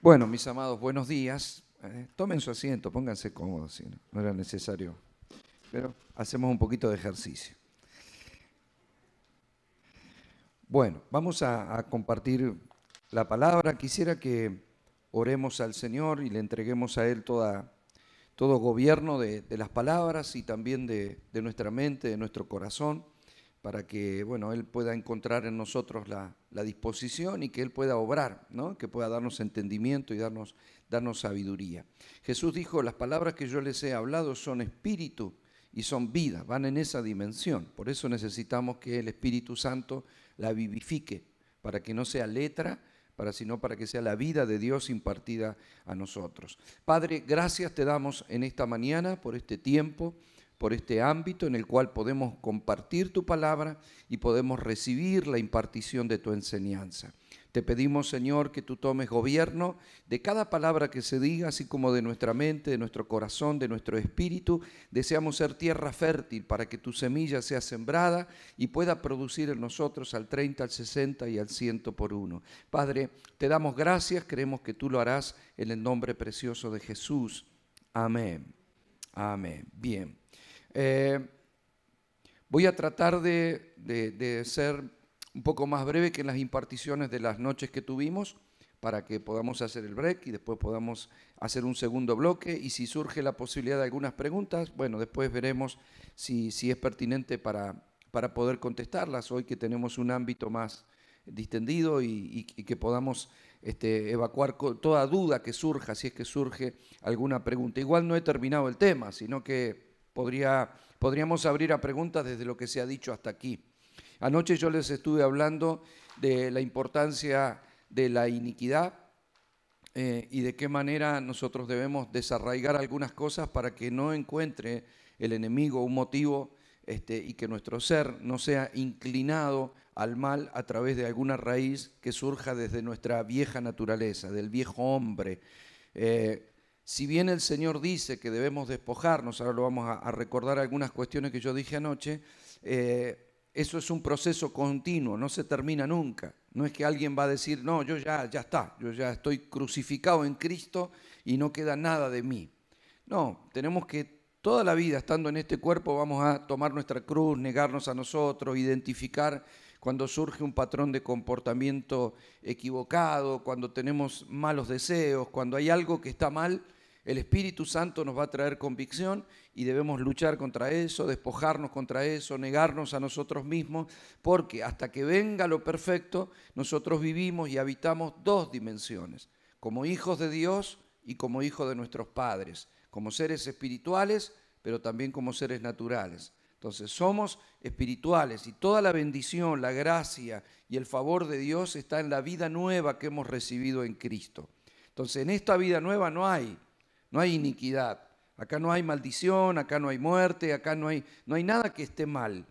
Bueno, mis amados, buenos días. Eh, tomen su asiento, pónganse cómodos, si no, era necesario. Pero hacemos un poquito de ejercicio. Bueno, vamos a, compartir la palabra. Quisiera que oremos al Señor y le entreguemos a Él todo gobierno de, las palabras y también de nuestra mente, de nuestro corazón para que bueno, Él pueda encontrar en nosotros la, disposición y que Él pueda obrar, ¿no? que pueda darnos entendimiento y darnos, darnos sabiduría. Jesús dijo, las palabras que yo les he hablado son espíritu y son vida, van en esa dimensión. Por eso necesitamos que el Espíritu Santo la vivifique, para que no sea letra, para sino para que sea la vida de Dios impartida a nosotros. Padre, gracias te damos en esta mañana por este tiempo por este ámbito en el cual podemos compartir tu palabra y podemos recibir la impartición de tu enseñanza. Te pedimos, Señor, que tú tomes gobierno de cada palabra que se diga, así como de nuestra mente, de nuestro corazón, de nuestro espíritu. Deseamos ser tierra fértil para que tu semilla sea sembrada y pueda producir en nosotros al 30, al 60 y al 100 por uno. Padre, te damos gracias, creemos que tú lo harás en el nombre precioso de Jesús. Amén. Amén. Bien. Eh, voy a tratar de, ser un poco más breve que en las imparticiones de las noches que tuvimos para que podamos hacer el break y después podamos hacer un segundo bloque y si surge la posibilidad de algunas preguntas, bueno, después veremos si, es pertinente para, para poder contestarlas hoy que tenemos un ámbito más distendido y, que podamos este, evacuar toda duda que surja, si es que surge alguna pregunta. Igual no he terminado el tema, sino que Podría, podríamos abrir a preguntas desde lo que se ha dicho hasta aquí. Anoche yo les estuve hablando de la importancia de la iniquidad eh, y de qué manera nosotros debemos desarraigar algunas cosas para que no encuentre el enemigo un motivo este, y que nuestro ser no sea inclinado al mal a través de alguna raíz que surja desde nuestra vieja naturaleza, del viejo hombre. Eh, si bien el Señor dice que debemos despojarnos, ahora lo vamos a, recordar algunas cuestiones que yo dije anoche, eh, eso es un proceso continuo, no se termina nunca. No es que alguien va a decir, no, yo ya, ya está, yo ya estoy crucificado en Cristo y no queda nada de mí. No, tenemos que toda la vida estando en este cuerpo vamos a tomar nuestra cruz, negarnos a nosotros, identificar cuando surge un patrón de comportamiento equivocado, cuando tenemos malos deseos, cuando hay algo que está mal el Espíritu Santo nos va a traer convicción y debemos luchar contra eso, despojarnos contra eso, negarnos a nosotros mismos, porque hasta que venga lo perfecto, nosotros vivimos y habitamos dos dimensiones, como hijos de Dios y como hijos de nuestros padres, como seres espirituales, pero también como seres naturales. Entonces somos espirituales y toda la bendición, la gracia y el favor de Dios está en la vida nueva que hemos recibido en Cristo. Entonces en esta vida nueva no hay no hay iniquidad, acá no hay maldición, acá no hay muerte, acá no hay, no hay nada que esté mal.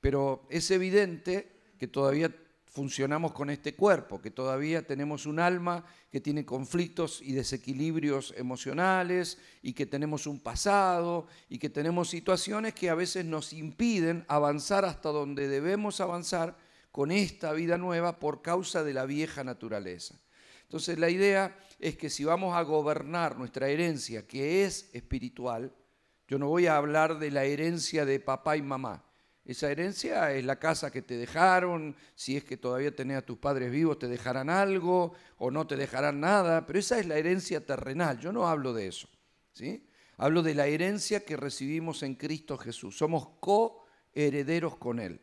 Pero es evidente que todavía funcionamos con este cuerpo, que todavía tenemos un alma que tiene conflictos y desequilibrios emocionales y que tenemos un pasado y que tenemos situaciones que a veces nos impiden avanzar hasta donde debemos avanzar con esta vida nueva por causa de la vieja naturaleza. Entonces la idea es que si vamos a gobernar nuestra herencia, que es espiritual, yo no voy a hablar de la herencia de papá y mamá. Esa herencia es la casa que te dejaron, si es que todavía tenés a tus padres vivos, te dejarán algo o no te dejarán nada, pero esa es la herencia terrenal, yo no hablo de eso. ¿sí? Hablo de la herencia que recibimos en Cristo Jesús. Somos coherederos con Él.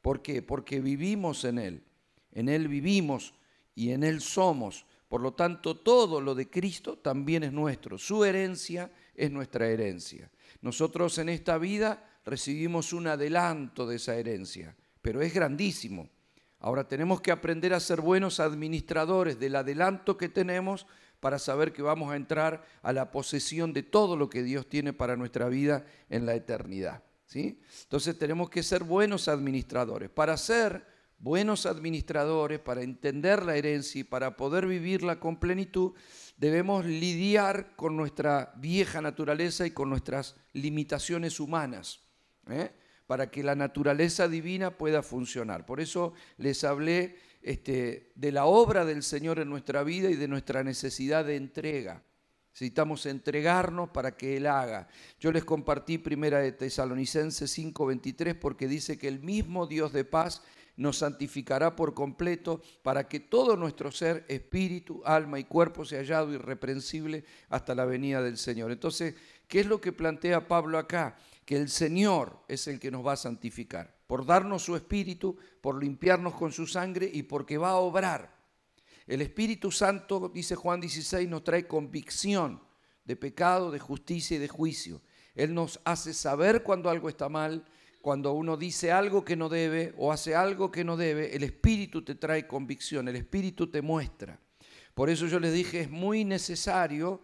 ¿Por qué? Porque vivimos en Él. En Él vivimos y en Él somos. Por lo tanto, todo lo de Cristo también es nuestro. Su herencia es nuestra herencia. Nosotros en esta vida recibimos un adelanto de esa herencia, pero es grandísimo. Ahora tenemos que aprender a ser buenos administradores del adelanto que tenemos para saber que vamos a entrar a la posesión de todo lo que Dios tiene para nuestra vida en la eternidad. ¿sí? Entonces tenemos que ser buenos administradores. Para ser buenos administradores, para entender la herencia y para poder vivirla con plenitud, debemos lidiar con nuestra vieja naturaleza y con nuestras limitaciones humanas, ¿eh? para que la naturaleza divina pueda funcionar. Por eso les hablé este, de la obra del Señor en nuestra vida y de nuestra necesidad de entrega. Necesitamos entregarnos para que Él haga. Yo les compartí primera de Tesalonicenses 5:23 porque dice que el mismo Dios de paz nos santificará por completo para que todo nuestro ser, espíritu, alma y cuerpo sea hallado irreprensible hasta la venida del Señor. Entonces, ¿qué es lo que plantea Pablo acá? Que el Señor es el que nos va a santificar, por darnos su espíritu, por limpiarnos con su sangre y porque va a obrar el Espíritu Santo, dice Juan 16, nos trae convicción de pecado, de justicia y de juicio. Él nos hace saber cuando algo está mal, cuando uno dice algo que no debe o hace algo que no debe, el Espíritu te trae convicción, el Espíritu te muestra. Por eso yo les dije, es muy necesario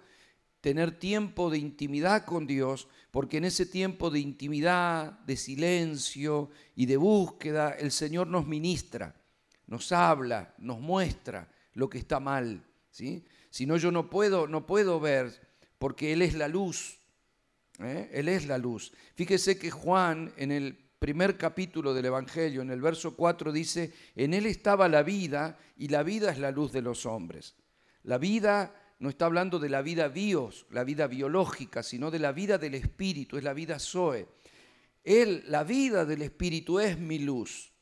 tener tiempo de intimidad con Dios, porque en ese tiempo de intimidad, de silencio y de búsqueda, el Señor nos ministra, nos habla, nos muestra lo que está mal. ¿sí? Si no, yo no puedo, no puedo ver, porque Él es la luz. ¿Eh? Él es la luz. Fíjese que Juan en el primer capítulo del Evangelio, en el verso 4, dice, en Él estaba la vida y la vida es la luz de los hombres. La vida no está hablando de la vida bios, la vida biológica, sino de la vida del Espíritu, es la vida Zoe. Él, la vida del Espíritu es mi luz.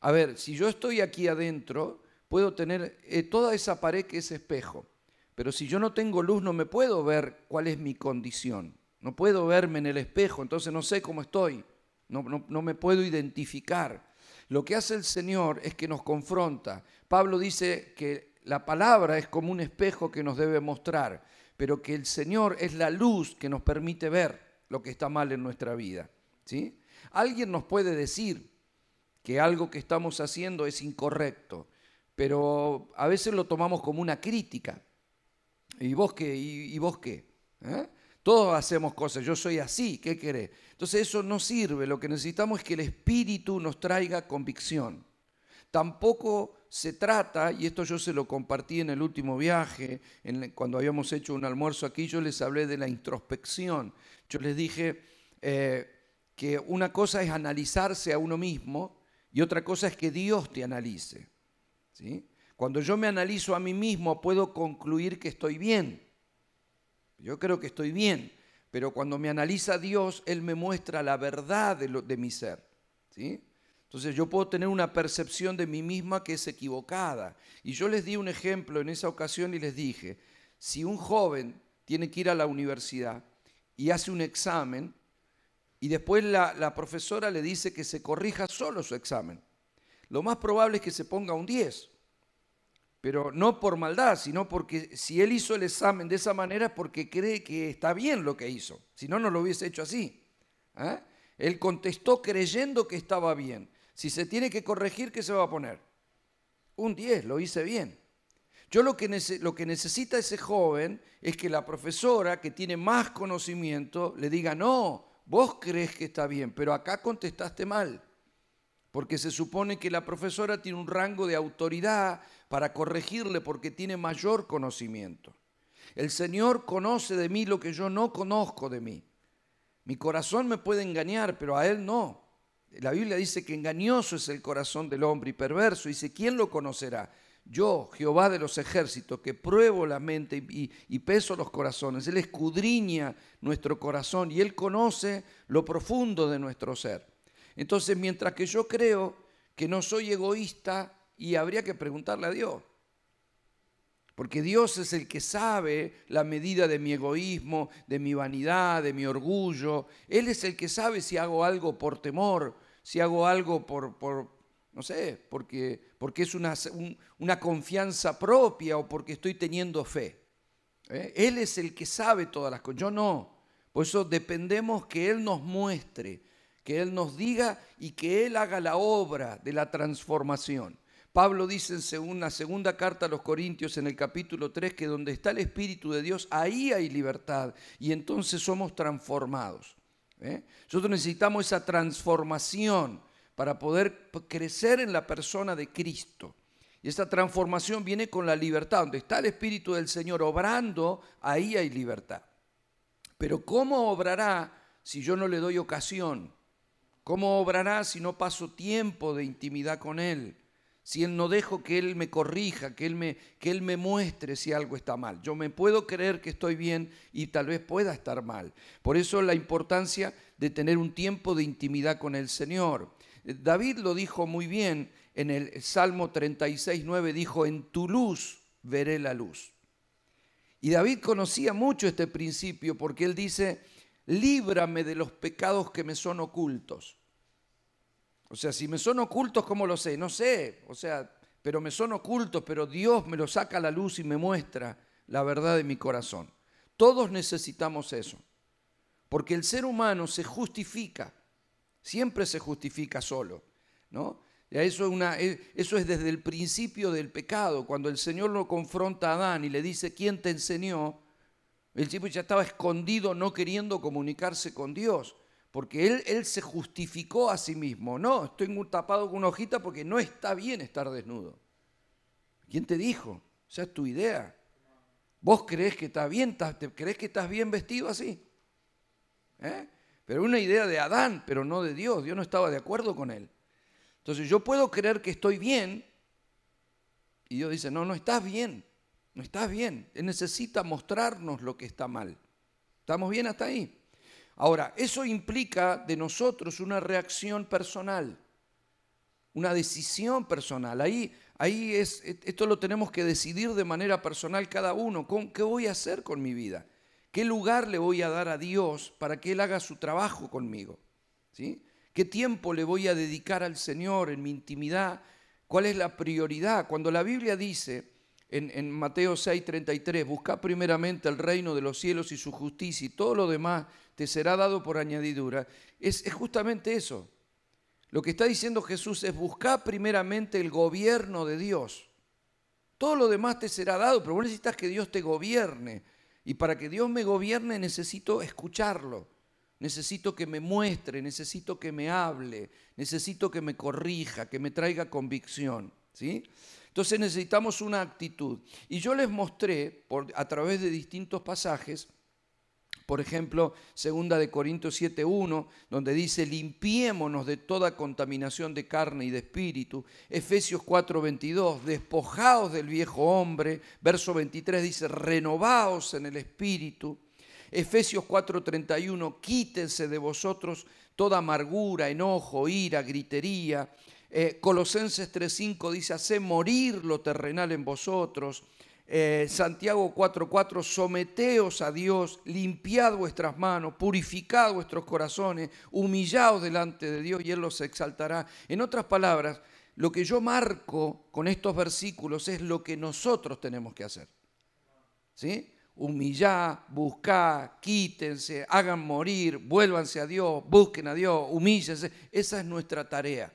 A ver, si yo estoy aquí adentro, puedo tener eh, toda esa pared que es espejo, pero si yo no tengo luz no me puedo ver cuál es mi condición, no puedo verme en el espejo, entonces no sé cómo estoy, no, no me puedo identificar. Lo que hace el Señor es que nos confronta. Pablo dice que la palabra es como un espejo que nos debe mostrar, pero que el Señor es la luz que nos permite ver lo que está mal en nuestra vida. ¿sí? Alguien nos puede decir que algo que estamos haciendo es incorrecto, pero a veces lo tomamos como una crítica. ¿Y vos qué? ¿Y, vos qué? ¿Eh? Todos hacemos cosas, yo soy así, ¿qué querés? Entonces eso no sirve, lo que necesitamos es que el Espíritu nos traiga convicción. Tampoco se trata, y esto yo se lo compartí en el último viaje, cuando habíamos hecho un almuerzo aquí, yo les hablé de la introspección. Yo les dije eh, que una cosa es analizarse a uno mismo y otra cosa es que Dios te analice. Cuando yo me analizo a mí mismo puedo concluir que estoy bien. Yo creo que estoy bien, pero cuando me analiza Dios, Él me muestra la verdad de, mi ser. ¿sí? Entonces yo puedo tener una percepción de mí misma que es equivocada. Y yo les di un ejemplo en esa ocasión y les dije, si un joven tiene que ir a la universidad y hace un examen y después la, la profesora le dice que se corrija solo su examen, lo más probable es que se ponga un 10. Pero no por maldad, sino porque si él hizo el examen de esa manera es porque cree que está bien lo que hizo. Si no, no lo hubiese hecho así. ¿eh? Él contestó creyendo que estaba bien. Si se tiene que corregir, ¿qué se va a poner? Un 10, lo hice bien. Yo lo que, lo que necesita ese joven es que la profesora, que tiene más conocimiento, le diga, no, vos crees que está bien, pero acá contestaste mal porque se supone que la profesora tiene un rango de autoridad para corregirle porque tiene mayor conocimiento. El Señor conoce de mí lo que yo no conozco de mí. Mi corazón me puede engañar, pero a Él no. La Biblia dice que engañoso es el corazón del hombre y perverso. Dice, ¿quién lo conocerá? Yo, Jehová de los ejércitos, que pruebo la mente y, y, peso los corazones. Él escudriña nuestro corazón y Él conoce lo profundo de nuestro ser. Entonces, mientras que yo creo que no soy egoísta, y habría que preguntarle a Dios. Porque Dios es el que sabe la medida de mi egoísmo, de mi vanidad, de mi orgullo. Él es el que sabe si hago algo por temor, si hago algo por, por no sé, porque, porque es una, una, confianza propia o porque estoy teniendo fe. ¿eh? Él es el que sabe todas las cosas, yo no. Por eso dependemos que Él nos muestre que Él nos diga y que Él haga la obra de la transformación. Pablo dice en una segunda carta a los Corintios en el capítulo 3 que donde está el Espíritu de Dios, ahí hay libertad y entonces somos transformados. ¿eh? Nosotros necesitamos esa transformación para poder crecer en la persona de Cristo. Y esa transformación viene con la libertad. Donde está el Espíritu del Señor obrando, ahí hay libertad. Pero ¿cómo obrará si yo no le doy ocasión? ¿Cómo obrará si no paso tiempo de intimidad con Él? Si Él no dejo que Él me corrija, que él me, que él me muestre si algo está mal. Yo me puedo creer que estoy bien y tal vez pueda estar mal. Por eso la importancia de tener un tiempo de intimidad con el Señor. David lo dijo muy bien en el Salmo 36, 9, dijo, en tu luz veré la luz. Y David conocía mucho este principio porque él dice, líbrame de los pecados que me son ocultos. O sea, si me son ocultos, ¿cómo lo sé? No sé, o sea, pero me son ocultos, pero Dios me lo saca a la luz y me muestra la verdad de mi corazón. Todos necesitamos eso, porque el ser humano se justifica, siempre se justifica solo, ¿no? Eso es, una, eso es desde el principio del pecado, cuando el Señor lo confronta a Adán y le dice, ¿quién te enseñó? El tipo ya estaba escondido no queriendo comunicarse con Dios porque él, se justificó a sí mismo. No, estoy tapado con una hojita porque no está bien estar desnudo. ¿Quién te dijo? Esa es tu idea. ¿Vos crees que está bien? ¿Crees que estás bien vestido así? ¿Eh? Pero una idea de Adán, pero no de Dios. Dios no estaba de acuerdo con él. Entonces yo puedo creer que estoy bien y Dios dice, no, no estás bien, no estás bien. Él necesita mostrarnos lo que está mal. ¿Estamos bien hasta ahí? Ahora, eso implica de nosotros una reacción personal, una decisión personal. Ahí, ahí es, esto lo tenemos que decidir de manera personal cada uno. ¿Qué voy a hacer con mi vida? ¿Qué lugar le voy a dar a Dios para que Él haga su trabajo conmigo? ¿Sí? ¿Qué tiempo le voy a dedicar al Señor en mi intimidad? ¿Cuál es la prioridad? Cuando la Biblia dice en, en Mateo 6:33, busca primeramente el reino de los cielos y su justicia y todo lo demás te será dado por añadidura, es, justamente eso. Lo que está diciendo Jesús es buscar primeramente el gobierno de Dios. Todo lo demás te será dado, pero vos necesitas que Dios te gobierne. Y para que Dios me gobierne necesito escucharlo, necesito que me muestre, necesito que me hable, necesito que me corrija, que me traiga convicción. ¿sí? Entonces necesitamos una actitud. Y yo les mostré por, a través de distintos pasajes por ejemplo, segunda de Corintios 7.1, donde dice, limpiémonos de toda contaminación de carne y de espíritu. Efesios 4.22, despojaos del viejo hombre. Verso 23 dice, renovaos en el espíritu. Efesios 4.31, quítense de vosotros toda amargura, enojo, ira, gritería. Eh, Colosenses 3.5 dice, hacé morir lo terrenal en vosotros. Eh, Santiago 4:4, someteos a Dios, limpiad vuestras manos, purificad vuestros corazones, humillaos delante de Dios y Él los exaltará. En otras palabras, lo que yo marco con estos versículos es lo que nosotros tenemos que hacer. ¿Sí? Humillá, buscá, quítense, hagan morir, vuélvanse a Dios, busquen a Dios, humíllense. Esa es nuestra tarea.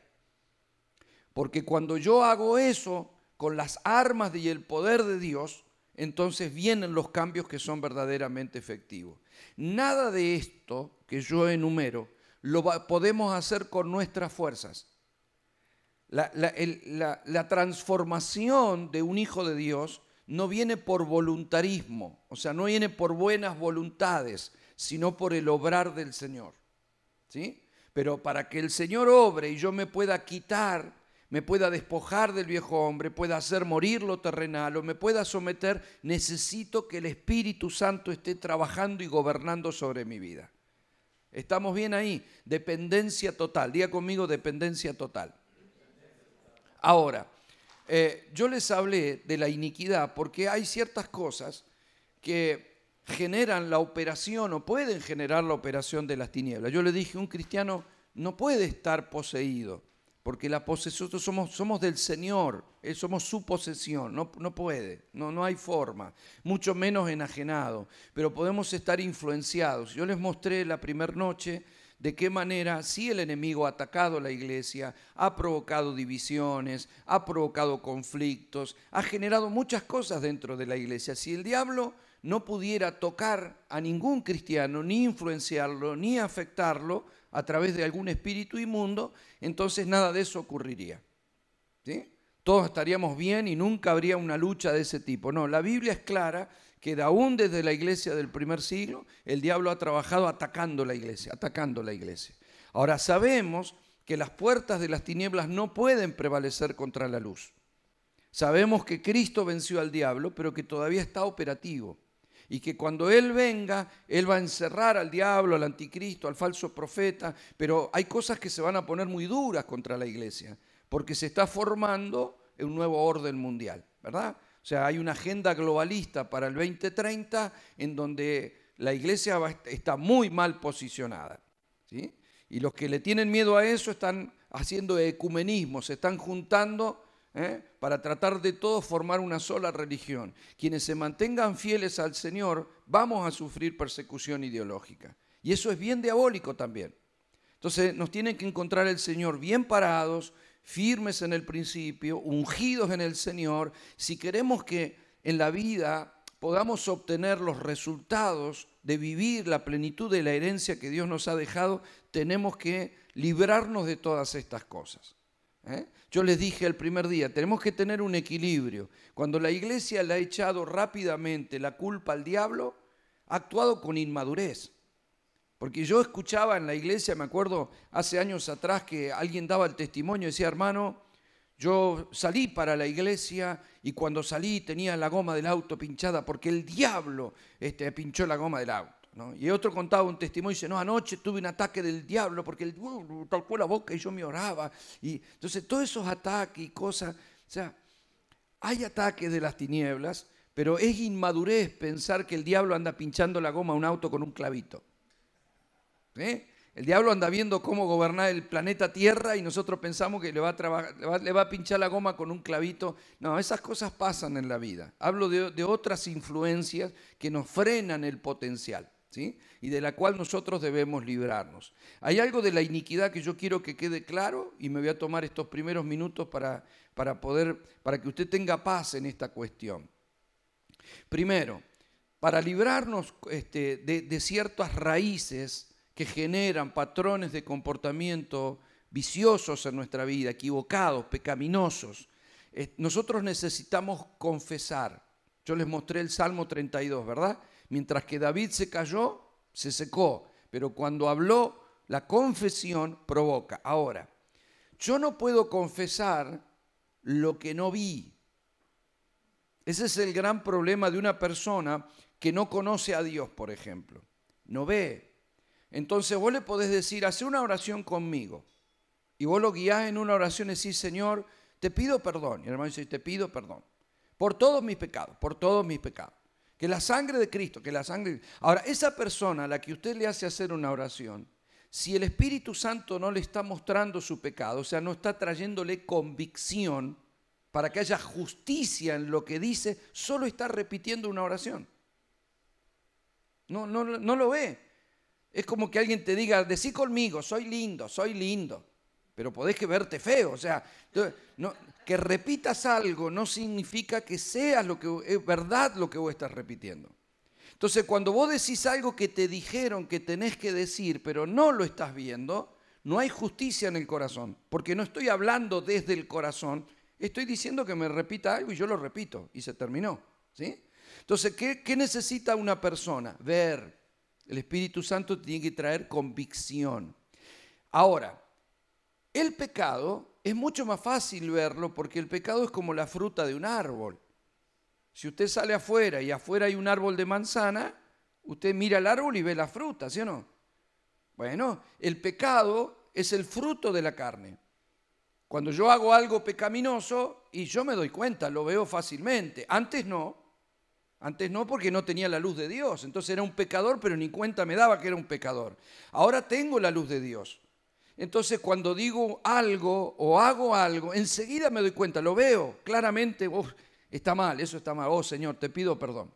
Porque cuando yo hago eso, con las armas y el poder de Dios, entonces vienen los cambios que son verdaderamente efectivos. Nada de esto que yo enumero lo podemos hacer con nuestras fuerzas. La, la, transformación de un hijo de Dios no viene por voluntarismo, o sea, no viene por buenas voluntades, sino por el obrar del Señor. ¿Sí? Pero para que el Señor obre y yo me pueda quitar me pueda despojar del viejo hombre, pueda hacer morir lo terrenal o me pueda someter, necesito que el Espíritu Santo esté trabajando y gobernando sobre mi vida. ¿Estamos bien ahí? Dependencia total. Diga conmigo dependencia total. Ahora, eh, yo les hablé de la iniquidad porque hay ciertas cosas que generan la operación o pueden generar la operación de las tinieblas. Yo le dije, un cristiano no puede estar poseído. Porque la posesión, somos, somos del Señor, eh, somos su posesión, no, no puede, no, no hay forma, mucho menos enajenado, pero podemos estar influenciados. Yo les mostré la primera noche de qué manera si el enemigo ha atacado la iglesia, ha provocado divisiones, ha provocado conflictos, ha generado muchas cosas dentro de la iglesia. Si el diablo no pudiera tocar a ningún cristiano, ni influenciarlo, ni afectarlo, a través de algún espíritu inmundo, entonces nada de eso ocurriría. ¿Sí? Todos estaríamos bien y nunca habría una lucha de ese tipo. No, la Biblia es clara que aún desde la iglesia del primer siglo, el diablo ha trabajado atacando la iglesia, atacando la iglesia. Ahora sabemos que las puertas de las tinieblas no pueden prevalecer contra la luz. Sabemos que Cristo venció al diablo, pero que todavía está operativo. Y que cuando Él venga, Él va a encerrar al diablo, al anticristo, al falso profeta. Pero hay cosas que se van a poner muy duras contra la iglesia, porque se está formando un nuevo orden mundial, ¿verdad? O sea, hay una agenda globalista para el 2030 en donde la iglesia está muy mal posicionada. ¿sí? Y los que le tienen miedo a eso están haciendo ecumenismo, se están juntando ¿eh? para tratar de todos formar una sola religión. Quienes se mantengan fieles al Señor, vamos a sufrir persecución ideológica. Y eso es bien diabólico también. Entonces nos tiene que encontrar el Señor bien parados, firmes en el principio, ungidos en el Señor, si queremos que en la vida podamos obtener los resultados de vivir la plenitud de la herencia que Dios nos ha dejado, tenemos que librarnos de todas estas cosas. ¿Eh? Yo les dije el primer día, tenemos que tener un equilibrio. Cuando la iglesia le ha echado rápidamente la culpa al diablo, ha actuado con inmadurez. Porque yo escuchaba en la iglesia, me acuerdo hace años atrás que alguien daba el testimonio decía, hermano, yo salí para la iglesia y cuando salí tenía la goma del auto pinchada porque el diablo este, pinchó la goma del auto. Y otro contaba un testimonio y dice, no, anoche tuve un ataque del diablo porque el uh, tocó la boca y yo me oraba. Y entonces todos esos ataques y cosas, o sea, hay ataques de las tinieblas, pero es inmadurez pensar que el diablo anda pinchando la goma a un auto con un clavito. ¿Eh? El diablo anda viendo cómo gobernar el planeta Tierra y nosotros pensamos que le va, a le va, a pinchar la goma con un clavito. No, esas cosas pasan en la vida. Hablo de, otras influencias que nos frenan el potencial. ¿Sí? y de la cual nosotros debemos librarnos. Hay algo de la iniquidad que yo quiero que quede claro y me voy a tomar estos primeros minutos para, para poder, para que usted tenga paz en esta cuestión. Primero, para librarnos este, de, de ciertas raíces que generan patrones de comportamiento viciosos en nuestra vida, equivocados, pecaminosos. Nosotros necesitamos confesar. Yo les mostré el Salmo 32, ¿verdad? Mientras que David se cayó, se secó, pero cuando habló, la confesión provoca. Ahora, yo no puedo confesar lo que no vi. Ese es el gran problema de una persona que no conoce a Dios, por ejemplo. No ve, entonces vos le podés decir, hace una oración conmigo. Y vos lo guiás en una oración y decís, Señor, te pido perdón. Y el hermano dice, te pido perdón. Por todos mis pecados, por todos mis pecados. Que la sangre de Cristo, que la sangre... Ahora, esa persona a la que usted le hace hacer una oración, si el Espíritu Santo no le está mostrando su pecado, o sea, no está trayéndole convicción para que haya justicia en lo que dice, solo está repitiendo una oración. No, no, no lo ve. Es como que alguien te diga, decí conmigo, soy lindo, soy lindo, pero podés que verte feo. O sea, que repitas algo no significa que seas lo que es verdad lo que vos estás repitiendo. Entonces, cuando vos decís algo que te dijeron que tenés que decir, pero no lo estás viendo, no hay justicia en el corazón, porque no estoy hablando desde el corazón, estoy diciendo que me repita algo y yo lo repito, y se terminó. ¿sí? Entonces, ¿qué, qué necesita una persona? Ver, el Espíritu Santo tiene que traer convicción. Ahora, el pecado es mucho más fácil verlo porque el pecado es como la fruta de un árbol. Si usted sale afuera y afuera hay un árbol de manzana, usted mira el árbol y ve la fruta, ¿sí o no? Bueno, el pecado es el fruto de la carne. Cuando yo hago algo pecaminoso y yo me doy cuenta, lo veo fácilmente. Antes no. Antes no porque no tenía la luz de Dios. Entonces era un pecador, pero ni cuenta me daba que era un pecador. Ahora tengo la luz de Dios. Entonces cuando digo algo o hago algo, enseguida me doy cuenta, lo veo claramente, está mal, eso está mal, oh Señor, te pido perdón.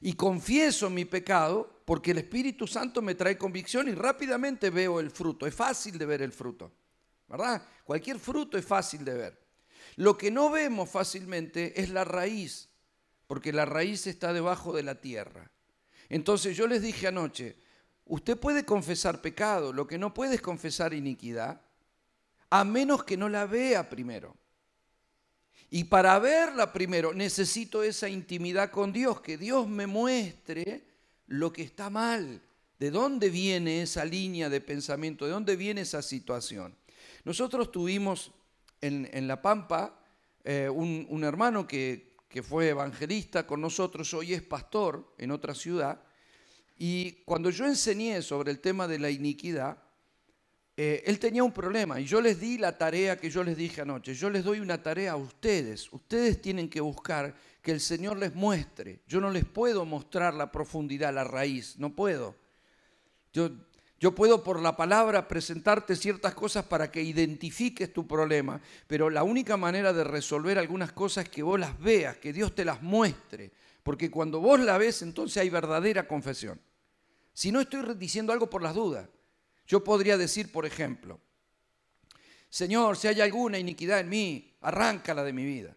Y confieso mi pecado porque el Espíritu Santo me trae convicción y rápidamente veo el fruto. Es fácil de ver el fruto, ¿verdad? Cualquier fruto es fácil de ver. Lo que no vemos fácilmente es la raíz porque la raíz está debajo de la tierra. Entonces yo les dije anoche, usted puede confesar pecado, lo que no puede es confesar iniquidad, a menos que no la vea primero. Y para verla primero necesito esa intimidad con Dios, que Dios me muestre lo que está mal ¿De dónde viene esa línea de pensamiento? ¿De dónde viene esa situación? Nosotros tuvimos en, La Pampa eh, un, hermano que, que fue evangelista con nosotros, hoy es pastor en otra ciudad, y cuando yo enseñé sobre el tema de la iniquidad, eh, él tenía un problema y yo les di la tarea que yo les dije anoche. Yo les doy una tarea a ustedes. Ustedes tienen que buscar que el Señor les muestre. Yo no les puedo mostrar la profundidad, la raíz, no puedo. Yo, yo puedo por la palabra presentarte ciertas cosas para que identifiques tu problema, pero la única manera de resolver algunas cosas es que vos las veas, que Dios te las muestre, porque cuando vos la ves entonces hay verdadera confesión. Si no estoy diciendo algo por las dudas. Yo podría decir, por ejemplo, Señor, si hay alguna iniquidad en mí, arráncala de mi vida.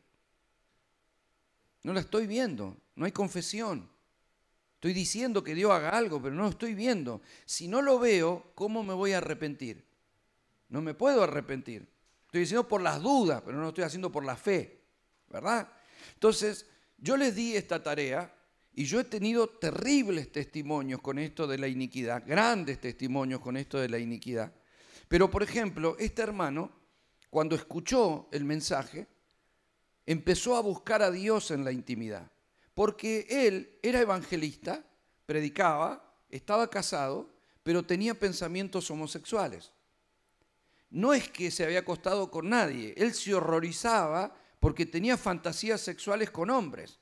No la estoy viendo, no hay confesión. Estoy diciendo que Dios haga algo, pero no lo estoy viendo. Si no lo veo, ¿cómo me voy a arrepentir? No me puedo arrepentir. Estoy diciendo por las dudas, pero no lo estoy haciendo por la fe, ¿verdad? Entonces, yo les di esta tarea y yo he tenido terribles testimonios con esto de la iniquidad, grandes testimonios con esto de la iniquidad. Pero, por ejemplo, este hermano, cuando escuchó el mensaje, empezó a buscar a Dios en la intimidad, porque él era evangelista, predicaba, estaba casado, pero tenía pensamientos homosexuales. No es que se había acostado con nadie, él se horrorizaba porque tenía fantasías sexuales con hombres.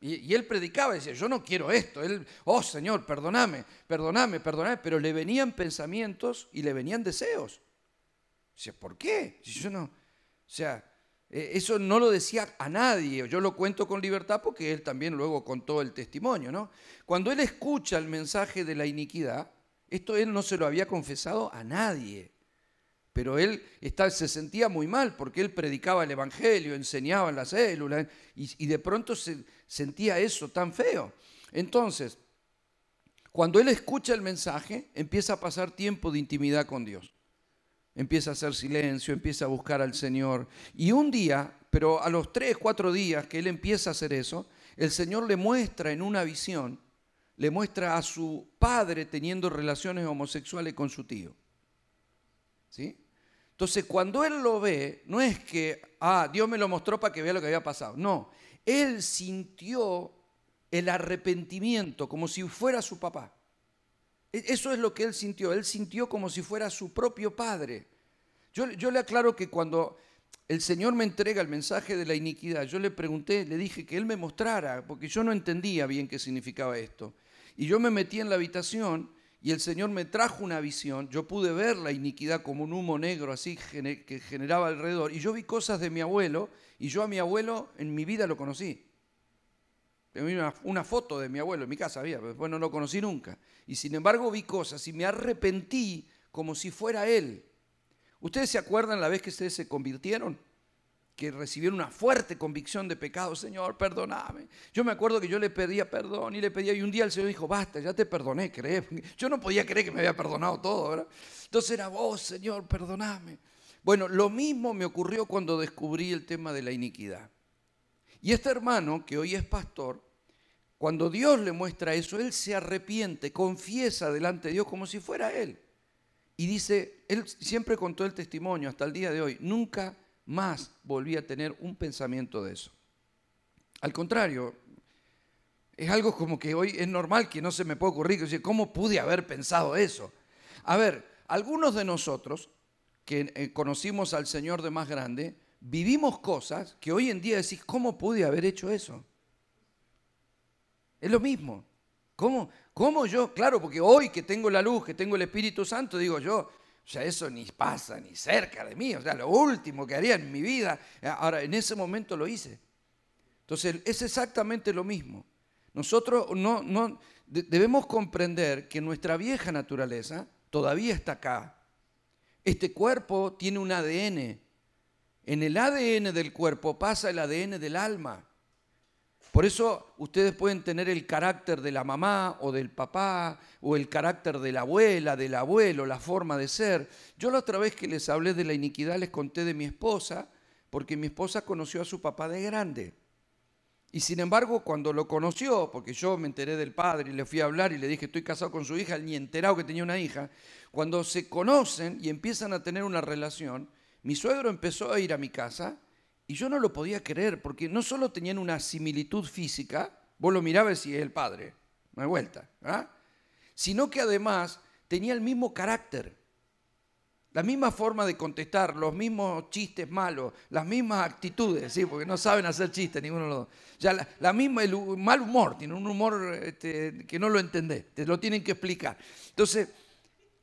Y, él predicaba y decía, yo no quiero esto. Él, oh Señor, perdóname, perdóname, perdóname. Pero le venían pensamientos y le venían deseos. Dice, ¿por qué? Si yo no, o sea, e, eso no lo decía a nadie. Yo lo cuento con libertad porque él también luego contó el testimonio, ¿no? Cuando él escucha el mensaje de la iniquidad, esto él no se lo había confesado a nadie pero él se sentía muy mal porque él predicaba el Evangelio, enseñaba en las células y, de pronto se sentía eso tan feo. Entonces, cuando él escucha el mensaje, empieza a pasar tiempo de intimidad con Dios. Empieza a hacer silencio, empieza a buscar al Señor. Y un día, pero a los tres, cuatro días que él empieza a hacer eso, el Señor le muestra en una visión, le muestra a su padre teniendo relaciones homosexuales con su tío. ¿Sí? Entonces, cuando él lo ve, no es que, ah, Dios me lo mostró para que vea lo que había pasado. No, él sintió el arrepentimiento como si fuera su papá. E, eso es lo que él sintió. Él sintió como si fuera su propio padre. Yo, yo le aclaro que cuando el Señor me entrega el mensaje de la iniquidad, yo le pregunté, le dije que Él me mostrara, porque yo no entendía bien qué significaba esto. Y yo me metí en la habitación y el Señor me trajo una visión, yo pude ver la iniquidad como un humo negro así que generaba alrededor, y yo vi cosas de mi abuelo, y yo a mi abuelo en mi vida lo conocí. Una, una foto de mi abuelo en mi casa había, pero después no lo conocí nunca. Y sin embargo vi cosas y me arrepentí como si fuera él. ¿Ustedes se acuerdan la vez que ustedes se convirtieron? Que recibieron una fuerte convicción de pecado, Señor, perdóname. Yo me acuerdo que yo le pedía perdón y le pedía, y un día el Señor dijo, basta, ya te perdoné, creé. Yo no podía creer que me había perdonado todo, ¿verdad? Entonces era vos, Señor, perdóname. Bueno, lo mismo me ocurrió cuando descubrí el tema de la iniquidad. Y este hermano, que hoy es pastor, cuando Dios le muestra eso, él se arrepiente, confiesa delante de Dios como si fuera él. Y dice, él siempre contó el testimonio hasta el día de hoy, nunca más volví a tener un pensamiento de eso. Al contrario, es algo como que hoy es normal que no se me pueda ocurrir, decir, ¿cómo pude haber pensado eso? A ver, algunos de nosotros que eh, conocimos al Señor de más grande, vivimos cosas que hoy en día decís, ¿cómo pude haber hecho eso? Es lo mismo. ¿Cómo, ¿Cómo yo? Claro, porque hoy que tengo la luz, que tengo el Espíritu Santo, digo yo, o sea, eso ni pasa ni cerca de mí. O sea, lo último que haría en mi vida. Eh, ahora, en ese momento lo hice. Entonces, es exactamente lo mismo. Nosotros no, no debemos comprender que nuestra vieja naturaleza todavía está acá. Este cuerpo tiene un ADN. En el ADN del cuerpo pasa el ADN del alma. Por eso ustedes pueden tener el carácter de la mamá o del papá o el carácter de la abuela, del abuelo, la forma de ser. Yo la otra vez que les hablé de la iniquidad les conté de mi esposa, porque mi esposa conoció a su papá de grande. Y sin embargo, cuando lo conoció, porque yo me enteré del padre y le fui a hablar y le dije, estoy casado con su hija, ni enterado que tenía una hija, cuando se conocen y empiezan a tener una relación, mi suegro empezó a ir a mi casa y yo no lo podía creer, porque no solo tenían una similitud física, vos lo mirabas y es el padre, no hay vuelta, ¿ah? sino que además tenía el mismo carácter. La misma forma de contestar, los mismos chistes malos, las mismas actitudes, ¿sí? porque no saben hacer chistes ninguno de los dos. Ya la, misma, el mal humor, tiene un humor este, que no lo entendés, te lo tienen que explicar. Entonces,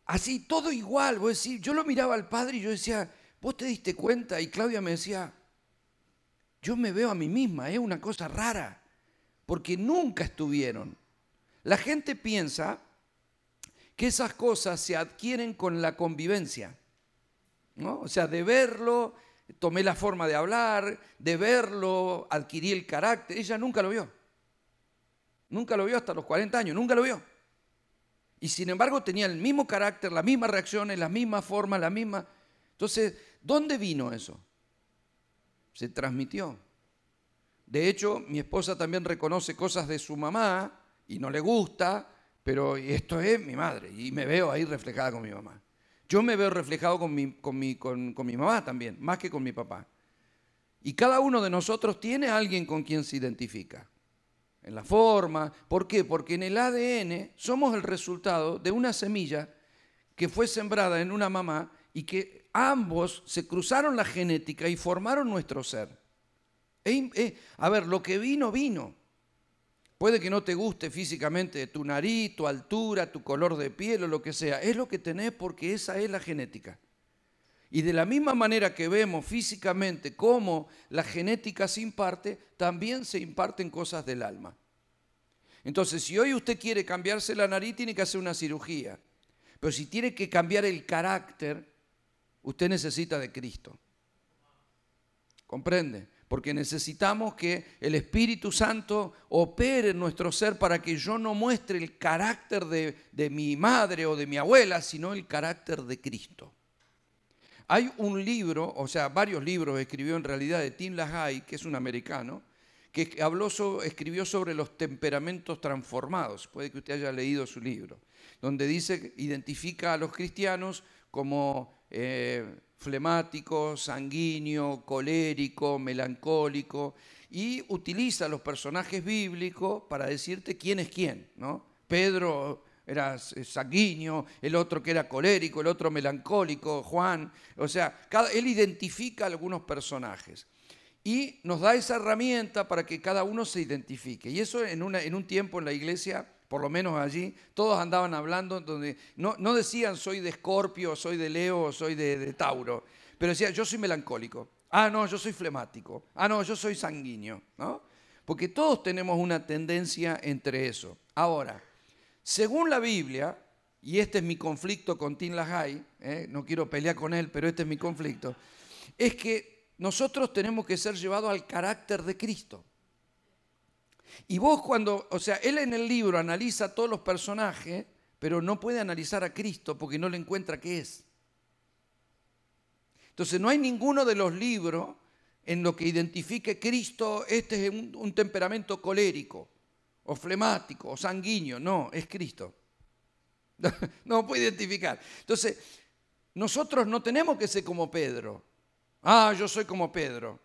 así todo igual, vos decís, yo lo miraba al padre y yo decía, vos te diste cuenta, y Claudia me decía, yo me veo a mí misma, es una cosa rara, porque nunca estuvieron. La gente piensa que esas cosas se adquieren con la convivencia. O sea, de verlo, tomé la forma de hablar, de verlo, adquirí el carácter. Ella nunca lo vio. Nunca lo vio hasta los 40 años, nunca lo vio. Y sin embargo tenía el mismo carácter, las mismas reacciones, las mismas formas, la misma... Entonces, ¿dónde vino eso? Se transmitió. De hecho, mi esposa también reconoce cosas de su mamá y no le gusta, pero esto es mi madre y me veo ahí reflejada con mi mamá. Yo me veo reflejado con mi, con mi, con, mi mamá también, más que con mi papá. Y cada uno de nosotros tiene a alguien con quien se identifica. En la forma. ¿Por qué? Porque en el ADN somos el resultado de una semilla que fue sembrada en una mamá y que ambos se cruzaron la genética y formaron nuestro ser. a ver, lo que vino, vino. Puede que no te guste físicamente tu nariz, tu altura, tu color de piel o lo que sea. Es lo que tenés porque esa es la genética. Y de la misma manera que vemos físicamente cómo la genética se imparte, también se imparten cosas del alma. Entonces, si hoy usted quiere cambiarse la nariz, tiene que hacer una cirugía. Pero si tiene que cambiar el carácter, usted necesita de Cristo. ¿Comprende? porque necesitamos que el Espíritu Santo opere en nuestro ser para que yo no muestre el carácter de, mi madre o de mi abuela, sino el carácter de Cristo. Hay un libro, o sea, varios libros escribió en realidad de Tim LaHaye, que es un americano, que habló escribió sobre los temperamentos transformados. Puede que usted haya leído su libro, donde dice, identifica a los cristianos como eh, flemático, sanguíneo, colérico, melancólico, y utiliza los personajes bíblicos para decirte quién es quién, ¿no? Pedro era sanguíneo, el otro que era colérico, el otro melancólico, Juan, o sea, él identifica algunos personajes y nos da esa herramienta para que cada uno se identifique. Y eso en, un tiempo en la iglesia por lo menos allí, todos andaban hablando, donde no, no decían soy de Escorpio, soy de Leo, soy de, Tauro, pero decían yo soy melancólico, ah, no, yo soy flemático, ah, no, yo soy sanguíneo, ¿no? Porque todos tenemos una tendencia entre eso. Ahora, según la Biblia, y este es mi conflicto con Tim LaHaye, ¿eh? no quiero pelear con él, pero este es mi conflicto, es que nosotros tenemos que ser llevados al carácter de Cristo. Y vos cuando, o sea, él en el libro analiza todos los personajes, pero no puede analizar a Cristo porque no le encuentra qué es. Entonces no hay ninguno de los libros en lo que identifique Cristo, este es un, un temperamento colérico, o flemático, o sanguíneo. No, es Cristo. no puede identificar. Entonces, nosotros no tenemos que ser como Pedro. Ah, yo soy como Pedro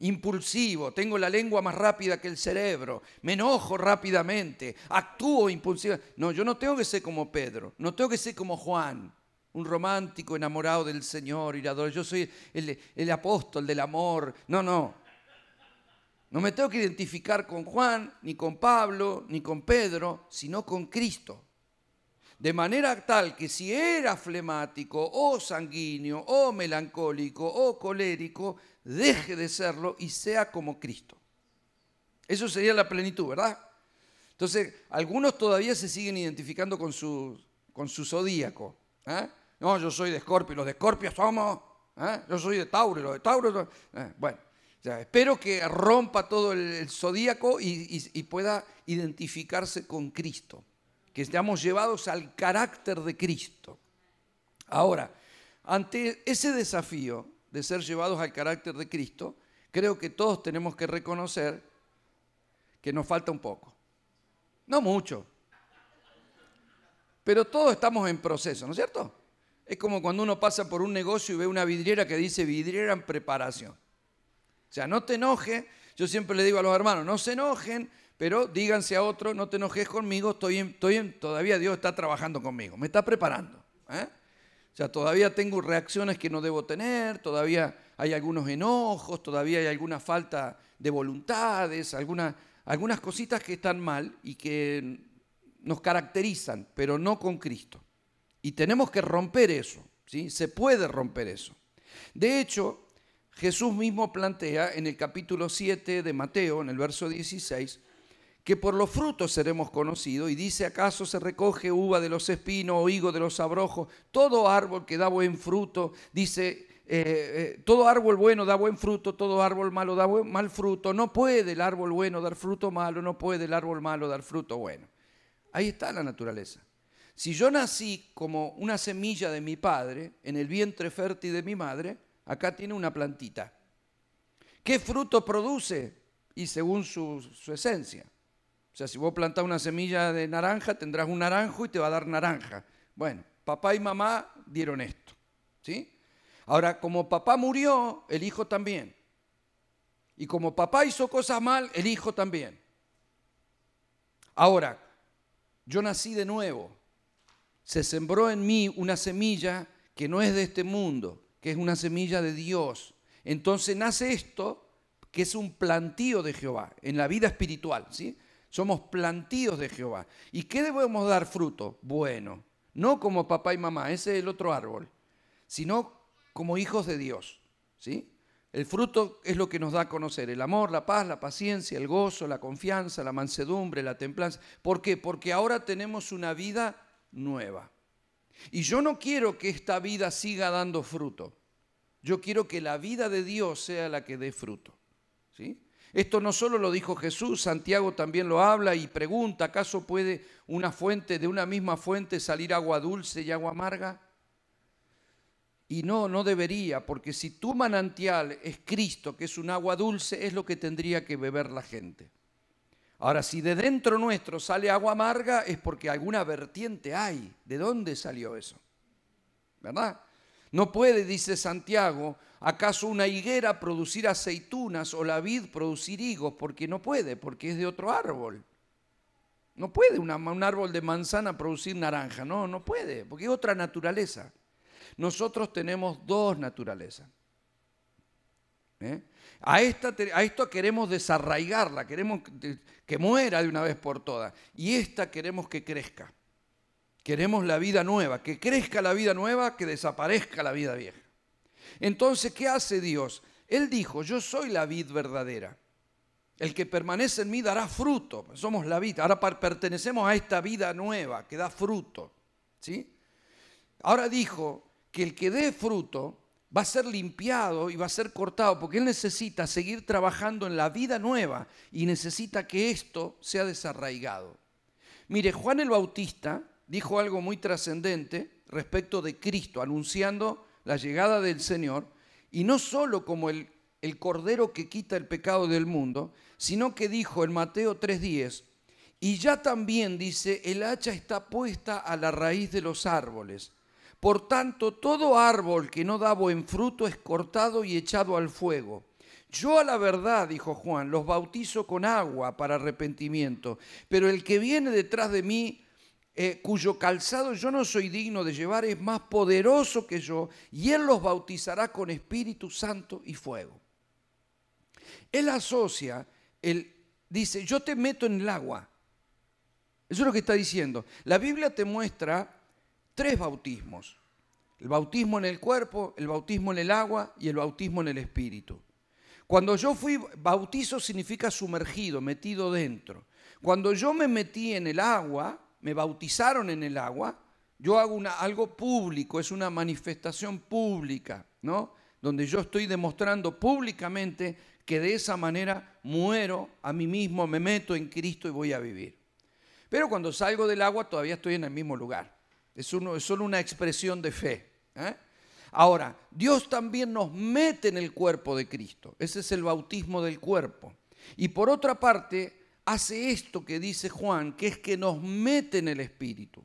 impulsivo, tengo la lengua más rápida que el cerebro, me enojo rápidamente, actúo impulsivamente. No, yo no tengo que ser como Pedro, no tengo que ser como Juan, un romántico enamorado del Señor, irador. Yo soy el, el apóstol del amor. No, no. No me tengo que identificar con Juan, ni con Pablo, ni con Pedro, sino con Cristo. De manera tal que si era flemático o sanguíneo o melancólico o colérico, deje de serlo y sea como Cristo. Eso sería la plenitud, ¿verdad? Entonces, algunos todavía se siguen identificando con su, con su zodíaco. ¿eh? No, yo soy de Escorpio, los de Escorpio somos, ¿eh? yo soy de Tauro, los de Tauro. ¿eh? bueno, espero que rompa todo el, zodíaco y, y pueda identificarse con Cristo, que estamos llevados al carácter de Cristo. Ahora, ante ese desafío, de ser llevados al carácter de Cristo, creo que todos tenemos que reconocer que nos falta un poco. No mucho. Pero todos estamos en proceso, ¿no es cierto? Es como cuando uno pasa por un negocio y ve una vidriera que dice vidriera en preparación. O sea, no te enojes. Yo siempre le digo a los hermanos, no se enojen, pero díganse a otro, no te enojes conmigo, estoy estoy todavía Dios está trabajando conmigo, me está preparando. ¿eh? O sea, todavía tengo reacciones que no debo tener, todavía hay algunos enojos, todavía hay alguna falta de voluntades, algunas, algunas cositas que están mal y que nos caracterizan, pero no con Cristo. Y tenemos que romper eso, ¿sí? Se puede romper eso. De hecho, Jesús mismo plantea en el capítulo 7 de Mateo, en el verso 16, que por los frutos seremos conocidos, y dice, ¿acaso se recoge uva de los espinos o higo de los abrojos? Todo árbol que da buen fruto, dice, eh, eh, todo árbol bueno da buen fruto, todo árbol malo da mal fruto. No puede el árbol bueno dar fruto malo, no puede el árbol malo dar fruto bueno. Ahí está la naturaleza. Si yo nací como una semilla de mi padre, en el vientre fértil de mi madre, acá tiene una plantita. ¿Qué fruto produce? Y según su esencia. O sea, si vos plantás una semilla de naranja, tendrás un naranjo y te va a dar naranja. Bueno, papá y mamá dieron esto. ¿Sí? Ahora, como papá murió, el hijo también. Y como papá hizo cosas mal, el hijo también. Ahora, yo nací de nuevo. Se sembró en mí una semilla que no es de este mundo, que es una semilla de Dios. Entonces nace esto, que es un plantío de Jehová en la vida espiritual, ¿sí? Somos plantíos de Jehová. ¿Y qué debemos dar fruto? Bueno, no como papá y mamá, ese es el otro árbol, sino como hijos de Dios. ¿sí? El fruto es lo que nos da a conocer el amor, la paz, la paciencia, el gozo, la confianza, la mansedumbre, la templanza. ¿Por qué? Porque ahora tenemos una vida nueva. Y yo no quiero que esta vida siga dando fruto. Yo quiero que la vida de Dios sea la que dé fruto. ¿sí? Esto no solo lo dijo Jesús, Santiago también lo habla y pregunta, ¿acaso puede una fuente de una misma fuente salir agua dulce y agua amarga? Y no, no debería, porque si tu manantial es Cristo, que es un agua dulce, es lo que tendría que beber la gente. Ahora, si de dentro nuestro sale agua amarga, es porque alguna vertiente hay. ¿De dónde salió eso? ¿Verdad? No puede, dice Santiago, acaso una higuera producir aceitunas o la vid producir higos, porque no puede, porque es de otro árbol. No puede un árbol de manzana producir naranja, no, no puede, porque es otra naturaleza. Nosotros tenemos dos naturalezas. ¿eh? A, esta, a esto queremos desarraigarla, queremos que muera de una vez por todas. Y esta queremos que crezca. Queremos la vida nueva, que crezca la vida nueva, que desaparezca la vida vieja. Entonces, ¿qué hace Dios? Él dijo, yo soy la vid verdadera. El que permanece en mí dará fruto. Somos la vida. Ahora pertenecemos a esta vida nueva que da fruto. ¿sí? Ahora dijo que el que dé fruto va a ser limpiado y va a ser cortado porque él necesita seguir trabajando en la vida nueva y necesita que esto sea desarraigado. Mire, Juan el Bautista dijo algo muy trascendente respecto de Cristo, anunciando la llegada del Señor, y no solo como el, el Cordero que quita el pecado del mundo, sino que dijo en Mateo 3:10, y ya también dice, el hacha está puesta a la raíz de los árboles. Por tanto, todo árbol que no da buen fruto es cortado y echado al fuego. Yo a la verdad, dijo Juan, los bautizo con agua para arrepentimiento, pero el que viene detrás de mí eh, cuyo calzado yo no soy digno de llevar, es más poderoso que yo, y Él los bautizará con Espíritu Santo y fuego. Él asocia, él dice, yo te meto en el agua. Eso es lo que está diciendo. La Biblia te muestra tres bautismos. El bautismo en el cuerpo, el bautismo en el agua y el bautismo en el Espíritu. Cuando yo fui bautizo significa sumergido, metido dentro. Cuando yo me metí en el agua, me bautizaron en el agua, yo hago algo público, es una manifestación pública, ¿no? Donde yo estoy demostrando públicamente que de esa manera muero a mí mismo, me meto en Cristo y voy a vivir. Pero cuando salgo del agua todavía estoy en el mismo lugar. Es, es solo una expresión de fe. ¿eh? Ahora, Dios también nos mete en el cuerpo de Cristo. Ese es el bautismo del cuerpo. Y por otra parte, hace esto que dice Juan, que es que nos mete en el Espíritu.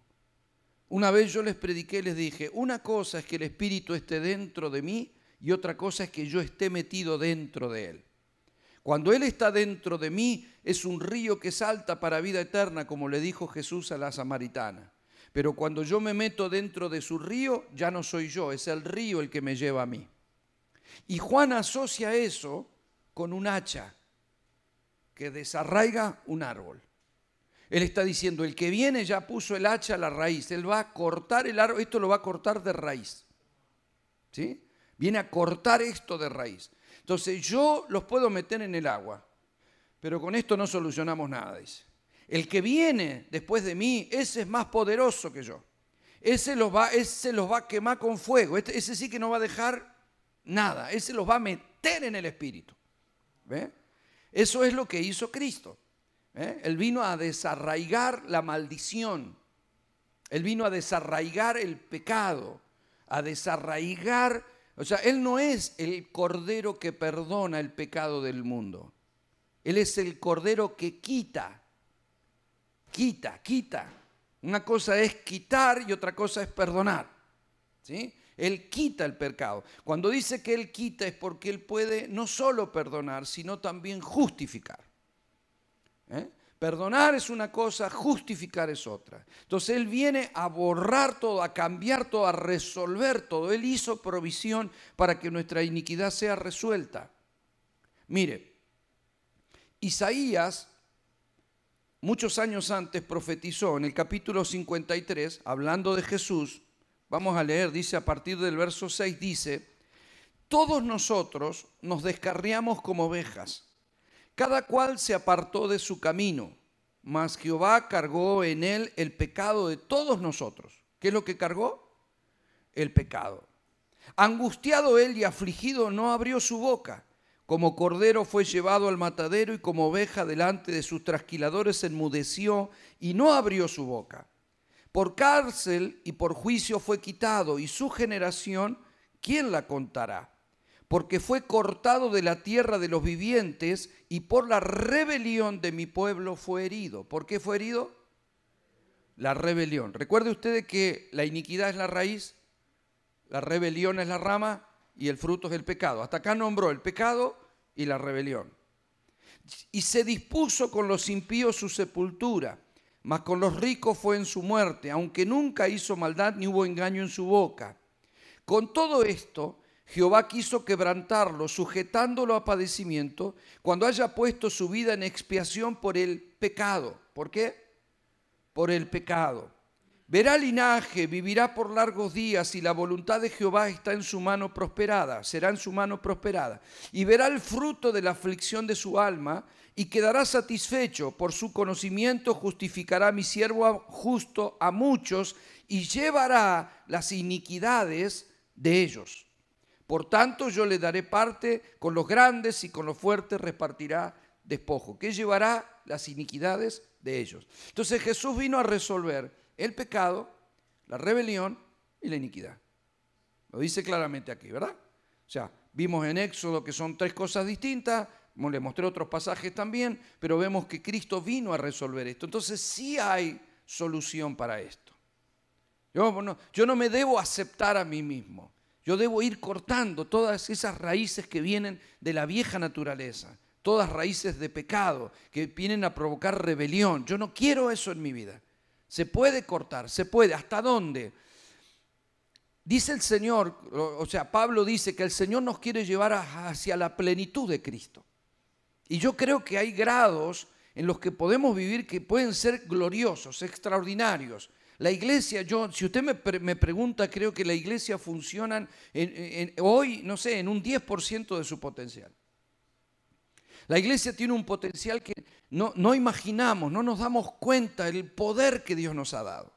Una vez yo les prediqué les dije, una cosa es que el Espíritu esté dentro de mí y otra cosa es que yo esté metido dentro de Él. Cuando Él está dentro de mí, es un río que salta para vida eterna, como le dijo Jesús a la samaritana. Pero cuando yo me meto dentro de su río, ya no soy yo, es el río el que me lleva a mí. Y Juan asocia eso con un hacha que desarraiga un árbol. Él está diciendo, el que viene ya puso el hacha a la raíz, él va a cortar el árbol, esto lo va a cortar de raíz. ¿Sí? Viene a cortar esto de raíz. Entonces yo los puedo meter en el agua, pero con esto no solucionamos nada, dice. El que viene después de mí, ese es más poderoso que yo. Ese los va, ese los va a quemar con fuego. Este, ese sí que no va a dejar nada. Ese los va a meter en el espíritu. ¿Ve? Eso es lo que hizo Cristo. ¿eh? Él vino a desarraigar la maldición. Él vino a desarraigar el pecado, a desarraigar, o sea, Él no es el cordero que perdona el pecado del mundo. Él es el cordero que quita, quita, quita. Una cosa es quitar y otra cosa es perdonar. ¿sí? Él quita el pecado. Cuando dice que Él quita es porque Él puede no solo perdonar, sino también justificar. ¿Eh? Perdonar es una cosa, justificar es otra. Entonces Él viene a borrar todo, a cambiar todo, a resolver todo. Él hizo provisión para que nuestra iniquidad sea resuelta. Mire, Isaías, muchos años antes, profetizó en el capítulo 53, hablando de Jesús, vamos a leer, dice a partir del verso 6, dice, todos nosotros nos descarriamos como ovejas cada cual se apartó de su camino, mas Jehová cargó en él el pecado de todos nosotros. ¿Qué es lo que cargó? El pecado. Angustiado él y afligido no abrió su boca. Como cordero fue llevado al matadero y como oveja delante de sus trasquiladores enmudeció y no abrió su boca. Por cárcel y por juicio fue quitado y su generación, ¿quién la contará? porque fue cortado de la tierra de los vivientes y por la rebelión de mi pueblo fue herido. ¿Por qué fue herido? La rebelión. Recuerde ustedes que la iniquidad es la raíz, la rebelión es la rama y el fruto es el pecado. Hasta acá nombró el pecado y la rebelión. Y se dispuso con los impíos su sepultura, mas con los ricos fue en su muerte, aunque nunca hizo maldad ni hubo engaño en su boca. Con todo esto, Jehová quiso quebrantarlo, sujetándolo a padecimiento, cuando haya puesto su vida en expiación por el pecado. ¿Por qué? Por el pecado. Verá linaje, vivirá por largos días y la voluntad de Jehová está en su mano prosperada, será en su mano prosperada. Y verá el fruto de la aflicción de su alma y quedará satisfecho. Por su conocimiento justificará mi siervo justo a muchos y llevará las iniquidades de ellos. Por tanto, yo le daré parte con los grandes y con los fuertes repartirá despojo, que llevará las iniquidades de ellos. Entonces Jesús vino a resolver el pecado, la rebelión y la iniquidad. Lo dice claramente aquí, ¿verdad? O sea, vimos en Éxodo que son tres cosas distintas, le mostré otros pasajes también, pero vemos que Cristo vino a resolver esto. Entonces sí hay solución para esto. Yo no, yo no me debo aceptar a mí mismo. Yo debo ir cortando todas esas raíces que vienen de la vieja naturaleza, todas raíces de pecado que vienen a provocar rebelión. Yo no quiero eso en mi vida. Se puede cortar, se puede. ¿Hasta dónde? Dice el Señor, o sea, Pablo dice que el Señor nos quiere llevar hacia la plenitud de Cristo. Y yo creo que hay grados en los que podemos vivir que pueden ser gloriosos, extraordinarios. La iglesia, yo, si usted me, pregunta, creo que la iglesia funciona hoy, no sé, en un 10% de su potencial. La iglesia tiene un potencial que no, no imaginamos, no nos damos cuenta del poder que Dios nos ha dado.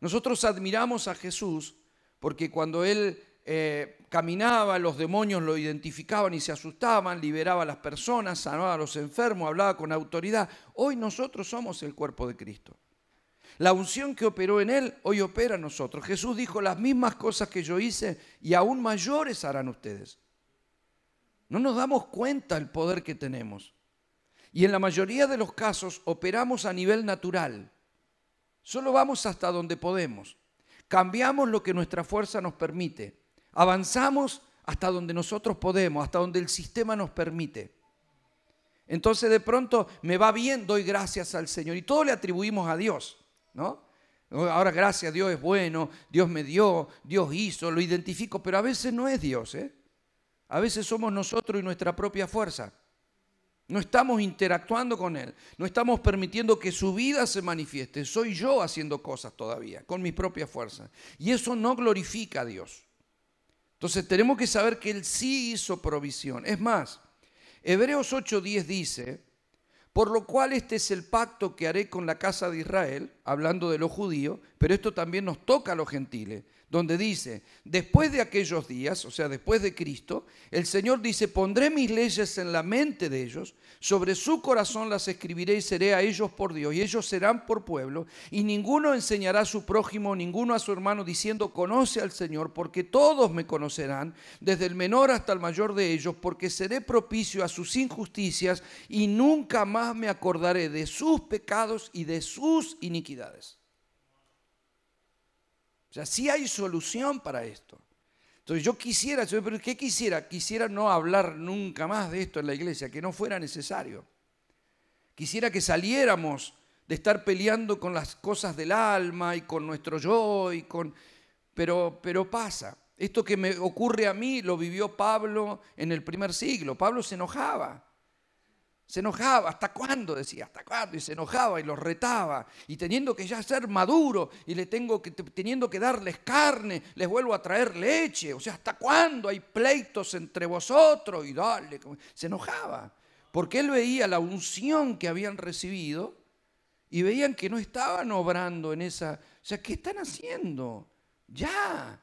Nosotros admiramos a Jesús porque cuando Él eh, caminaba, los demonios lo identificaban y se asustaban, liberaba a las personas, sanaba a los enfermos, hablaba con autoridad. Hoy nosotros somos el cuerpo de Cristo. La unción que operó en él hoy opera en nosotros. Jesús dijo las mismas cosas que yo hice y aún mayores harán ustedes. No nos damos cuenta del poder que tenemos. Y en la mayoría de los casos operamos a nivel natural. Solo vamos hasta donde podemos. Cambiamos lo que nuestra fuerza nos permite. Avanzamos hasta donde nosotros podemos, hasta donde el sistema nos permite. Entonces de pronto me va bien, doy gracias al Señor. Y todo le atribuimos a Dios, ¿no? Ahora gracias, Dios es bueno, Dios me dio, Dios hizo, lo identifico, pero a veces no es Dios, ¿eh? A veces somos nosotros y nuestra propia fuerza. No estamos interactuando con Él, no estamos permitiendo que su vida se manifieste. Soy yo haciendo cosas todavía, con mis propias fuerzas. Y eso no glorifica a Dios. Entonces tenemos que saber que Él sí hizo provisión. Es más, Hebreos 8:10 dice, por lo cual este es el pacto que haré con la casa de Israel, hablando de los judíos, pero esto también nos toca a los gentiles donde dice, después de aquellos días, o sea, después de Cristo, el Señor dice, pondré mis leyes en la mente de ellos, sobre su corazón las escribiré y seré a ellos por Dios, y ellos serán por pueblo, y ninguno enseñará a su prójimo, ninguno a su hermano, diciendo, conoce al Señor, porque todos me conocerán, desde el menor hasta el mayor de ellos, porque seré propicio a sus injusticias, y nunca más me acordaré de sus pecados y de sus iniquidades. Sea, sí hay solución para esto. Entonces yo quisiera, pero ¿qué quisiera? Quisiera no hablar nunca más de esto en la iglesia, que no fuera necesario. Quisiera que saliéramos de estar peleando con las cosas del alma y con nuestro yo y con... Pero, pero pasa. Esto que me ocurre a mí lo vivió Pablo en el primer siglo. Pablo se enojaba. Se enojaba, ¿hasta cuándo? Decía, ¿hasta cuándo? Y se enojaba y los retaba. Y teniendo que ya ser maduro y le tengo que, teniendo que darles carne, les vuelvo a traer leche. O sea, ¿hasta cuándo hay pleitos entre vosotros? Y dale, se enojaba. Porque él veía la unción que habían recibido y veían que no estaban obrando en esa... O sea, ¿qué están haciendo? Ya,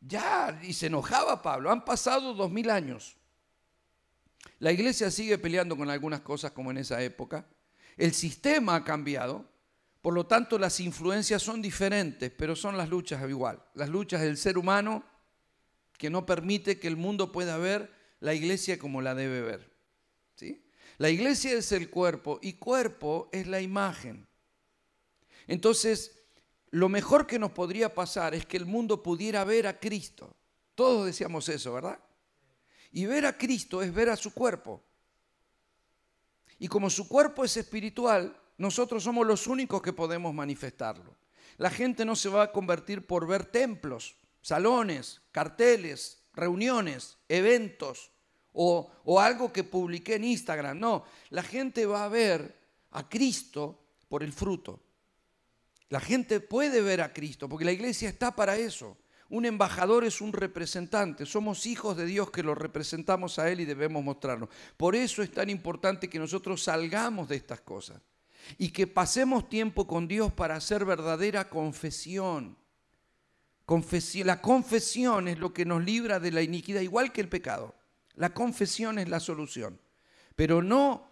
ya. Y se enojaba Pablo. Han pasado dos mil años. La iglesia sigue peleando con algunas cosas como en esa época. El sistema ha cambiado, por lo tanto las influencias son diferentes, pero son las luchas igual. Las luchas del ser humano que no permite que el mundo pueda ver la iglesia como la debe ver. ¿sí? La iglesia es el cuerpo y cuerpo es la imagen. Entonces, lo mejor que nos podría pasar es que el mundo pudiera ver a Cristo. Todos decíamos eso, ¿verdad? Y ver a Cristo es ver a su cuerpo. Y como su cuerpo es espiritual, nosotros somos los únicos que podemos manifestarlo. La gente no se va a convertir por ver templos, salones, carteles, reuniones, eventos o, o, algo que publiqué en Instagram. No, la gente va a ver a Cristo por el fruto. La gente puede ver a Cristo porque la iglesia está para eso. Un embajador es un representante. Somos hijos de Dios que lo representamos a Él y debemos mostrarlo. Por eso es tan importante que nosotros salgamos de estas cosas y que pasemos tiempo con Dios para hacer verdadera confesión. La confesión es lo que nos libra de la iniquidad, igual que el pecado. La confesión es la solución. Pero no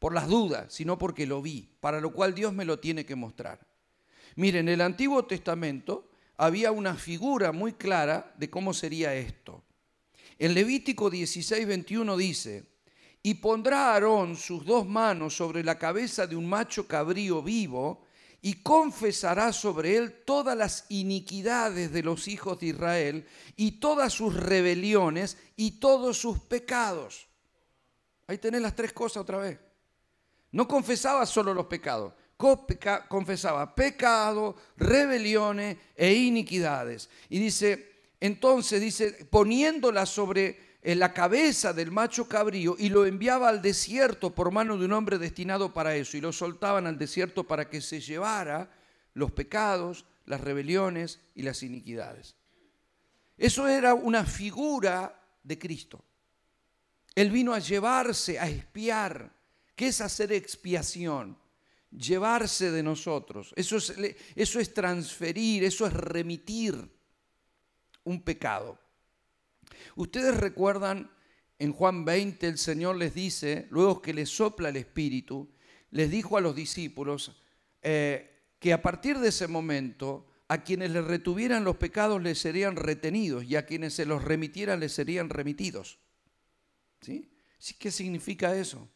por las dudas, sino porque lo vi, para lo cual Dios me lo tiene que mostrar. Miren, el Antiguo Testamento había una figura muy clara de cómo sería esto. En Levítico 16, 21 dice, y pondrá Aarón sus dos manos sobre la cabeza de un macho cabrío vivo, y confesará sobre él todas las iniquidades de los hijos de Israel, y todas sus rebeliones, y todos sus pecados. Ahí tenés las tres cosas otra vez. No confesaba solo los pecados, confesaba pecado, rebeliones e iniquidades. Y dice, entonces dice, poniéndola sobre eh, la cabeza del macho cabrío y lo enviaba al desierto por mano de un hombre destinado para eso y lo soltaban al desierto para que se llevara los pecados, las rebeliones y las iniquidades. Eso era una figura de Cristo. Él vino a llevarse, a expiar. ¿Qué es hacer expiación? Llevarse de nosotros. Eso es, transferir, eso es remitir un pecado. Ustedes recuerdan en Juan 20 el Señor les dice, luego que les sopla el Espíritu, les dijo a los discípulos eh, que a partir de ese momento a quienes les retuvieran los pecados les serían retenidos y a quienes se los remitieran les serían remitidos. ¿Sí? ¿Qué significa eso?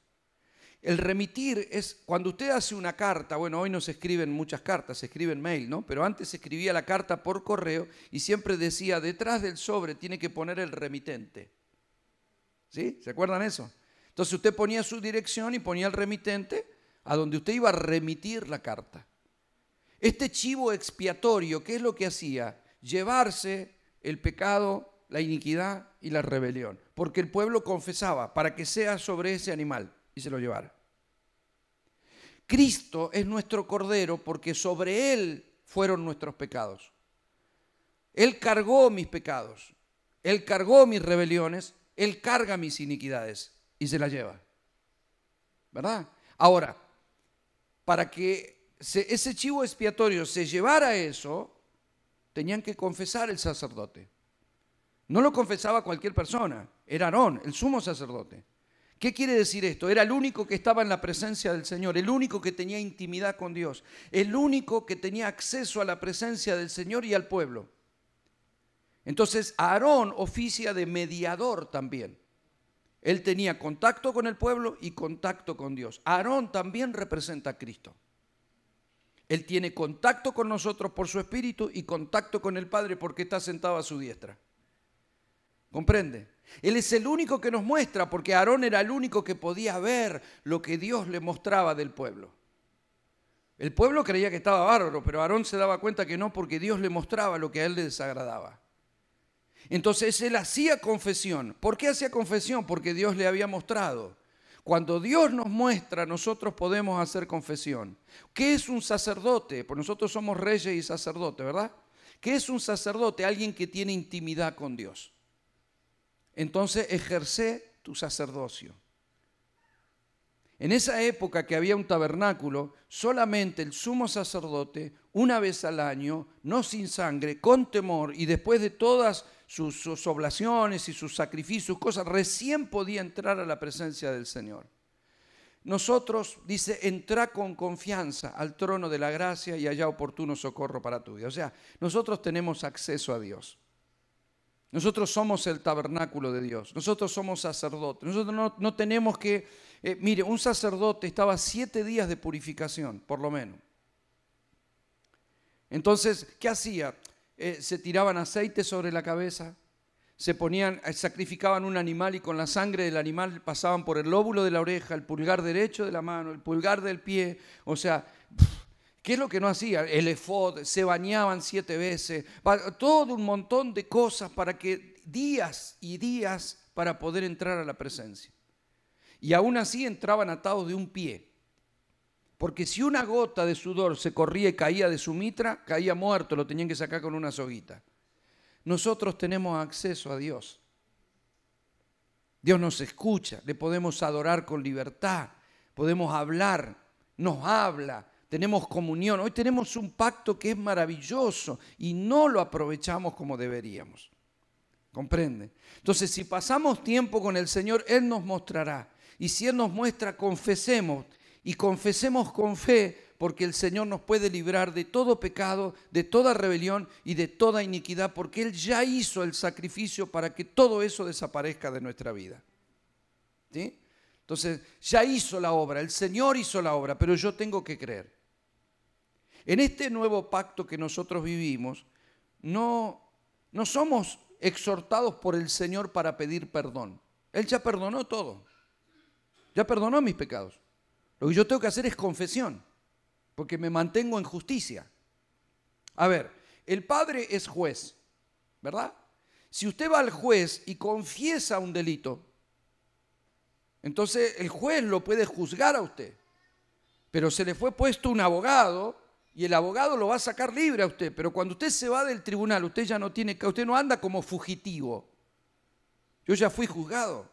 El remitir es cuando usted hace una carta, bueno, hoy no se escriben muchas cartas, se escriben mail, ¿no? Pero antes se escribía la carta por correo y siempre decía, detrás del sobre tiene que poner el remitente. ¿Sí? ¿Se acuerdan eso? Entonces usted ponía su dirección y ponía el remitente a donde usted iba a remitir la carta. Este chivo expiatorio, ¿qué es lo que hacía? Llevarse el pecado, la iniquidad y la rebelión. Porque el pueblo confesaba para que sea sobre ese animal y se lo llevara. Cristo es nuestro Cordero porque sobre Él fueron nuestros pecados. Él cargó mis pecados, Él cargó mis rebeliones, Él carga mis iniquidades y se las lleva. ¿Verdad? Ahora, para que ese chivo expiatorio se llevara eso, tenían que confesar el sacerdote. No lo confesaba cualquier persona, era Aarón, el sumo sacerdote. ¿Qué quiere decir esto? Era el único que estaba en la presencia del Señor, el único que tenía intimidad con Dios, el único que tenía acceso a la presencia del Señor y al pueblo. Entonces Aarón oficia de mediador también. Él tenía contacto con el pueblo y contacto con Dios. Aarón también representa a Cristo. Él tiene contacto con nosotros por su espíritu y contacto con el Padre porque está sentado a su diestra. ¿Comprende? Él es el único que nos muestra, porque Aarón era el único que podía ver lo que Dios le mostraba del pueblo. El pueblo creía que estaba bárbaro, pero Aarón se daba cuenta que no, porque Dios le mostraba lo que a él le desagradaba. Entonces él hacía confesión. ¿Por qué hacía confesión? Porque Dios le había mostrado. Cuando Dios nos muestra, nosotros podemos hacer confesión. ¿Qué es un sacerdote? Pues nosotros somos reyes y sacerdotes, ¿verdad? ¿Qué es un sacerdote? Alguien que tiene intimidad con Dios entonces ejerce tu sacerdocio. En esa época que había un tabernáculo, solamente el sumo sacerdote, una vez al año, no sin sangre, con temor y después de todas sus, oblaciones y sus sacrificios, cosas, recién podía entrar a la presencia del Señor. Nosotros, dice, entra con confianza al trono de la gracia y haya oportuno socorro para tu vida. O sea, nosotros tenemos acceso a Dios. Nosotros somos el tabernáculo de Dios. Nosotros somos sacerdotes. Nosotros no, tenemos que... Eh, mire, un sacerdote estaba siete días de purificación, por lo menos. Entonces, ¿qué hacía? Eh, se tiraban aceite sobre la cabeza, se ponían, eh, sacrificaban un animal y con la sangre del animal pasaban por el lóbulo de la oreja, el pulgar derecho de la mano, el pulgar del pie, o sea, ¿Qué es lo que no hacía? El efod, se bañaban siete veces, todo un montón de cosas para que días y días para poder entrar a la presencia. Y aún así entraban atados de un pie. Porque si una gota de sudor se corría y caía de su mitra, caía muerto, lo tenían que sacar con una soguita. Nosotros tenemos acceso a Dios. Dios nos escucha, le podemos adorar con libertad, podemos hablar, nos habla, tenemos comunión, hoy tenemos un pacto que es maravilloso y no lo aprovechamos como deberíamos. ¿Comprende? Entonces, si pasamos tiempo con el Señor, Él nos mostrará. Y si Él nos muestra, confesemos y confesemos con fe, porque el Señor nos puede librar de todo pecado, de toda rebelión y de toda iniquidad, porque Él ya hizo el sacrificio para que todo eso desaparezca de nuestra vida. ¿Sí? Entonces, ya hizo la obra, el Señor hizo la obra, pero yo tengo que creer. En este nuevo pacto que nosotros vivimos, no, no somos exhortados por el Señor para pedir perdón. Él ya perdonó todo. Ya perdonó mis pecados. Lo que yo tengo que hacer es confesión, porque me mantengo en justicia. A ver, el Padre es juez, ¿verdad? Si usted va al juez y confiesa un delito, entonces el juez lo puede juzgar a usted. Pero se le fue puesto un abogado y el abogado lo va a sacar libre a usted, pero cuando usted se va del tribunal, usted ya no tiene, usted no anda como fugitivo. Yo ya fui juzgado.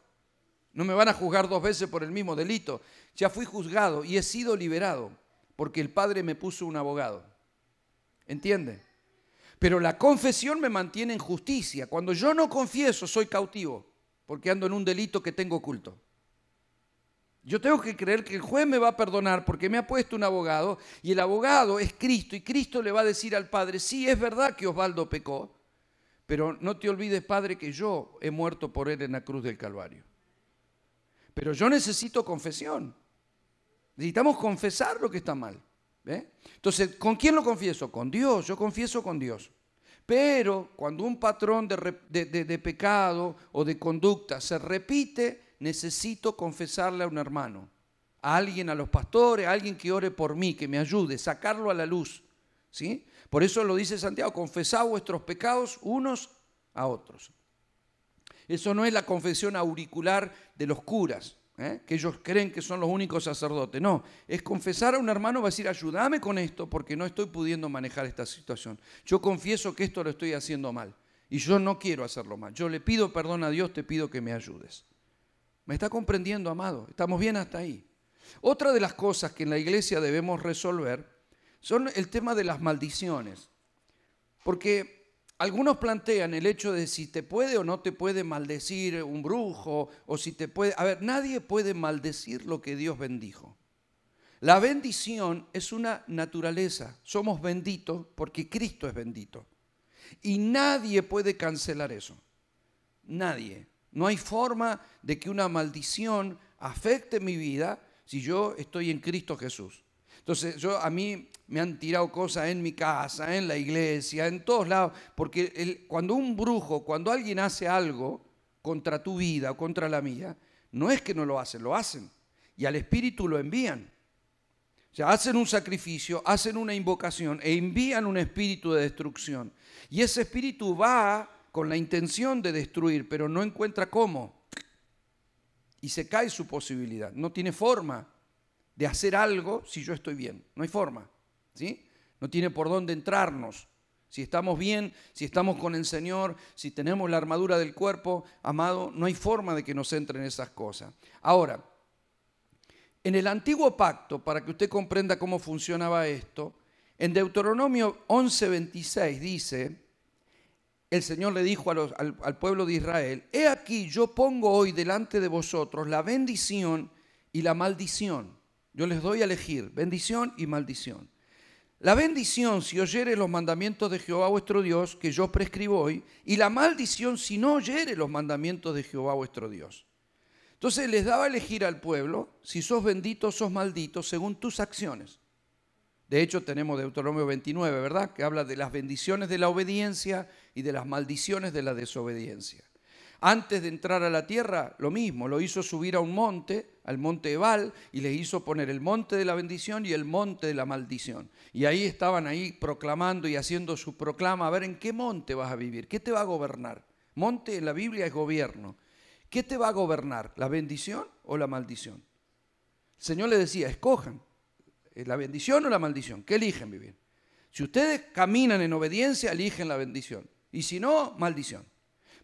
No me van a juzgar dos veces por el mismo delito. Ya fui juzgado y he sido liberado porque el Padre me puso un abogado. ¿Entiende? Pero la confesión me mantiene en justicia. Cuando yo no confieso, soy cautivo porque ando en un delito que tengo oculto. Yo tengo que creer que el juez me va a perdonar porque me ha puesto un abogado y el abogado es Cristo y Cristo le va a decir al Padre, sí, es verdad que Osvaldo pecó, pero no te olvides, Padre, que yo he muerto por él en la cruz del Calvario. Pero yo necesito confesión. Necesitamos confesar lo que está mal. Entonces, ¿con quién lo confieso? Con Dios, yo confieso con Dios. Pero cuando un patrón de, pecado o de conducta se repite, necesito confesarle a un hermano, a alguien, a los pastores, a alguien que ore por mí, que me ayude, sacarlo a la luz. ¿sí? Por eso lo dice Santiago, confesad vuestros pecados unos a otros. Eso no es la confesión auricular de los curas. ¿eh? que ellos creen que son los únicos sacerdotes. No, es confesar a un hermano, va decir, ayúdame con esto porque no estoy pudiendo manejar esta situación. Yo confieso que esto lo estoy haciendo mal y yo no quiero hacerlo mal. Yo le pido perdón a Dios, te pido que me ayudes. ¿Me está comprendiendo, amado? Estamos bien hasta ahí. Otra de las cosas que en la iglesia debemos resolver son el tema de las maldiciones. Porque algunos plantean el hecho de si te puede o no te puede maldecir un brujo, o si te puede... A ver, nadie puede maldecir lo que Dios bendijo. La bendición es una naturaleza. Somos benditos porque Cristo es bendito. Y nadie puede cancelar eso. Nadie. No hay forma de que una maldición afecte mi vida si yo estoy en Cristo Jesús. Entonces, yo a mí me han tirado cosas en mi casa, en la iglesia, en todos lados, porque cuando un brujo, cuando alguien hace algo contra tu vida o contra la mía, no es que no lo hacen, lo hacen. Y al espíritu lo envían. O sea, hacen un sacrificio, hacen una invocación e envían un espíritu de destrucción. Y ese espíritu va con la intención de destruir, pero no encuentra cómo. Y se cae su posibilidad. No tiene forma de hacer algo si yo estoy bien. No hay forma. ¿sí? No tiene por dónde entrarnos. Si estamos bien, si estamos con el Señor, si tenemos la armadura del cuerpo, amado, no hay forma de que nos entren esas cosas. Ahora, en el antiguo pacto, para que usted comprenda cómo funcionaba esto, en Deuteronomio 11:26 dice, el Señor le dijo al, al pueblo de Israel, he aquí yo pongo hoy delante de vosotros la bendición y la maldición. Yo les doy a elegir bendición y maldición. La bendición si oyere los mandamientos de Jehová vuestro Dios, que yo prescribo hoy, y la maldición si no oyere los mandamientos de Jehová vuestro Dios. Entonces les daba a elegir al pueblo si sos bendito, sos maldito, según tus acciones. De hecho, tenemos Deuteronomio 29, ¿verdad? Que habla de las bendiciones de la obediencia y de las maldiciones de la desobediencia. Antes de entrar a la tierra, lo mismo, lo hizo subir a un monte, al monte Ebal, y le hizo poner el monte de la bendición y el monte de la maldición. Y ahí estaban ahí proclamando y haciendo su proclama, a ver en qué monte vas a vivir, qué te va a gobernar. Monte en la Biblia es gobierno. ¿Qué te va a gobernar? ¿La bendición o la maldición? El Señor le decía, escojan, la bendición o la maldición, ¿qué eligen vivir? Si ustedes caminan en obediencia, eligen la bendición. Y si no, maldición.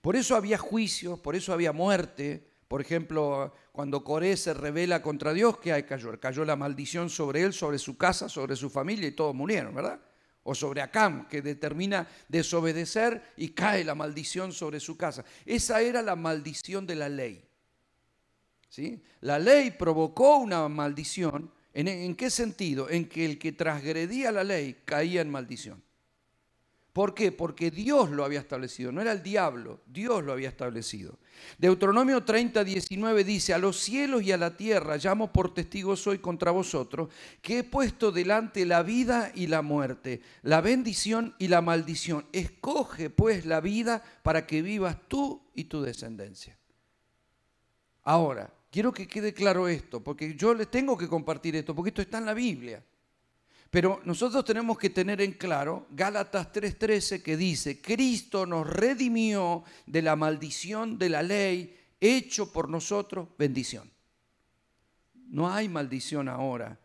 Por eso había juicio, por eso había muerte. Por ejemplo, cuando Coré se revela contra Dios, ¿qué hay cayó? Cayó la maldición sobre él, sobre su casa, sobre su familia y todos murieron, ¿verdad? O sobre Acam, que determina desobedecer y cae la maldición sobre su casa. Esa era la maldición de la ley. ¿Sí? La ley provocó una maldición. ¿En, qué sentido? En que el que transgredía la ley caía en maldición. ¿Por qué? Porque Dios lo había establecido, no era el diablo, Dios lo había establecido. Deuteronomio 30, 19 dice, a los cielos y a la tierra llamo por testigos hoy contra vosotros, que he puesto delante la vida y la muerte, la bendición y la maldición. Escoge pues la vida para que vivas tú y tu descendencia. Ahora, quiero que quede claro esto, porque yo les tengo que compartir esto, porque esto está en la Biblia. Pero nosotros tenemos que tener en claro Gálatas 3:13 que dice, Cristo nos redimió de la maldición de la ley, hecho por nosotros bendición. No hay maldición ahora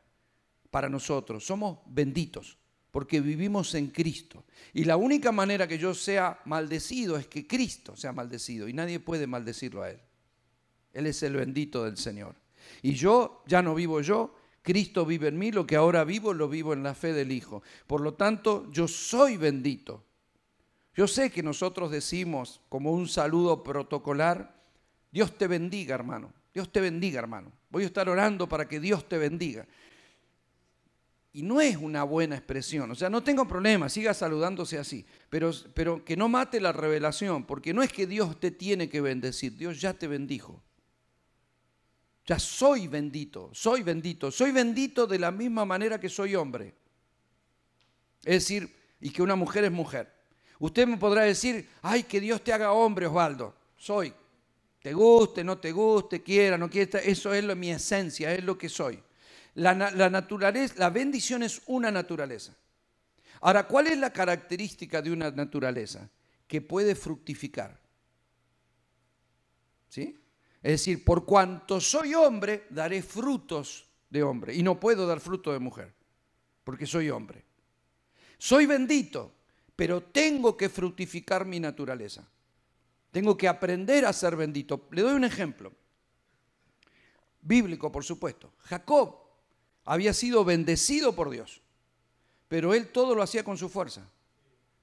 para nosotros, somos benditos porque vivimos en Cristo. Y la única manera que yo sea maldecido es que Cristo sea maldecido y nadie puede maldecirlo a Él. Él es el bendito del Señor. Y yo ya no vivo yo, Cristo vive en mí, lo que ahora vivo lo vivo en la fe del Hijo. Por lo tanto, yo soy bendito. Yo sé que nosotros decimos como un saludo protocolar, Dios te bendiga, hermano. Dios te bendiga, hermano. Voy a estar orando para que Dios te bendiga. Y no es una buena expresión. O sea, no tengo problema, siga saludándose así. Pero, pero que no mate la revelación, porque no es que Dios te tiene que bendecir, Dios ya te bendijo. Ya soy bendito, soy bendito, soy bendito de la misma manera que soy hombre. Es decir, y que una mujer es mujer. Usted me podrá decir, ay, que Dios te haga hombre, Osvaldo. Soy. Te guste, no te guste, quiera, no quiera, eso es lo, mi esencia, es lo que soy. La, la, naturaleza, la bendición es una naturaleza. Ahora, ¿cuál es la característica de una naturaleza? Que puede fructificar. ¿Sí? Es decir, por cuanto soy hombre, daré frutos de hombre. Y no puedo dar fruto de mujer, porque soy hombre. Soy bendito, pero tengo que fructificar mi naturaleza. Tengo que aprender a ser bendito. Le doy un ejemplo. Bíblico, por supuesto. Jacob había sido bendecido por Dios, pero él todo lo hacía con su fuerza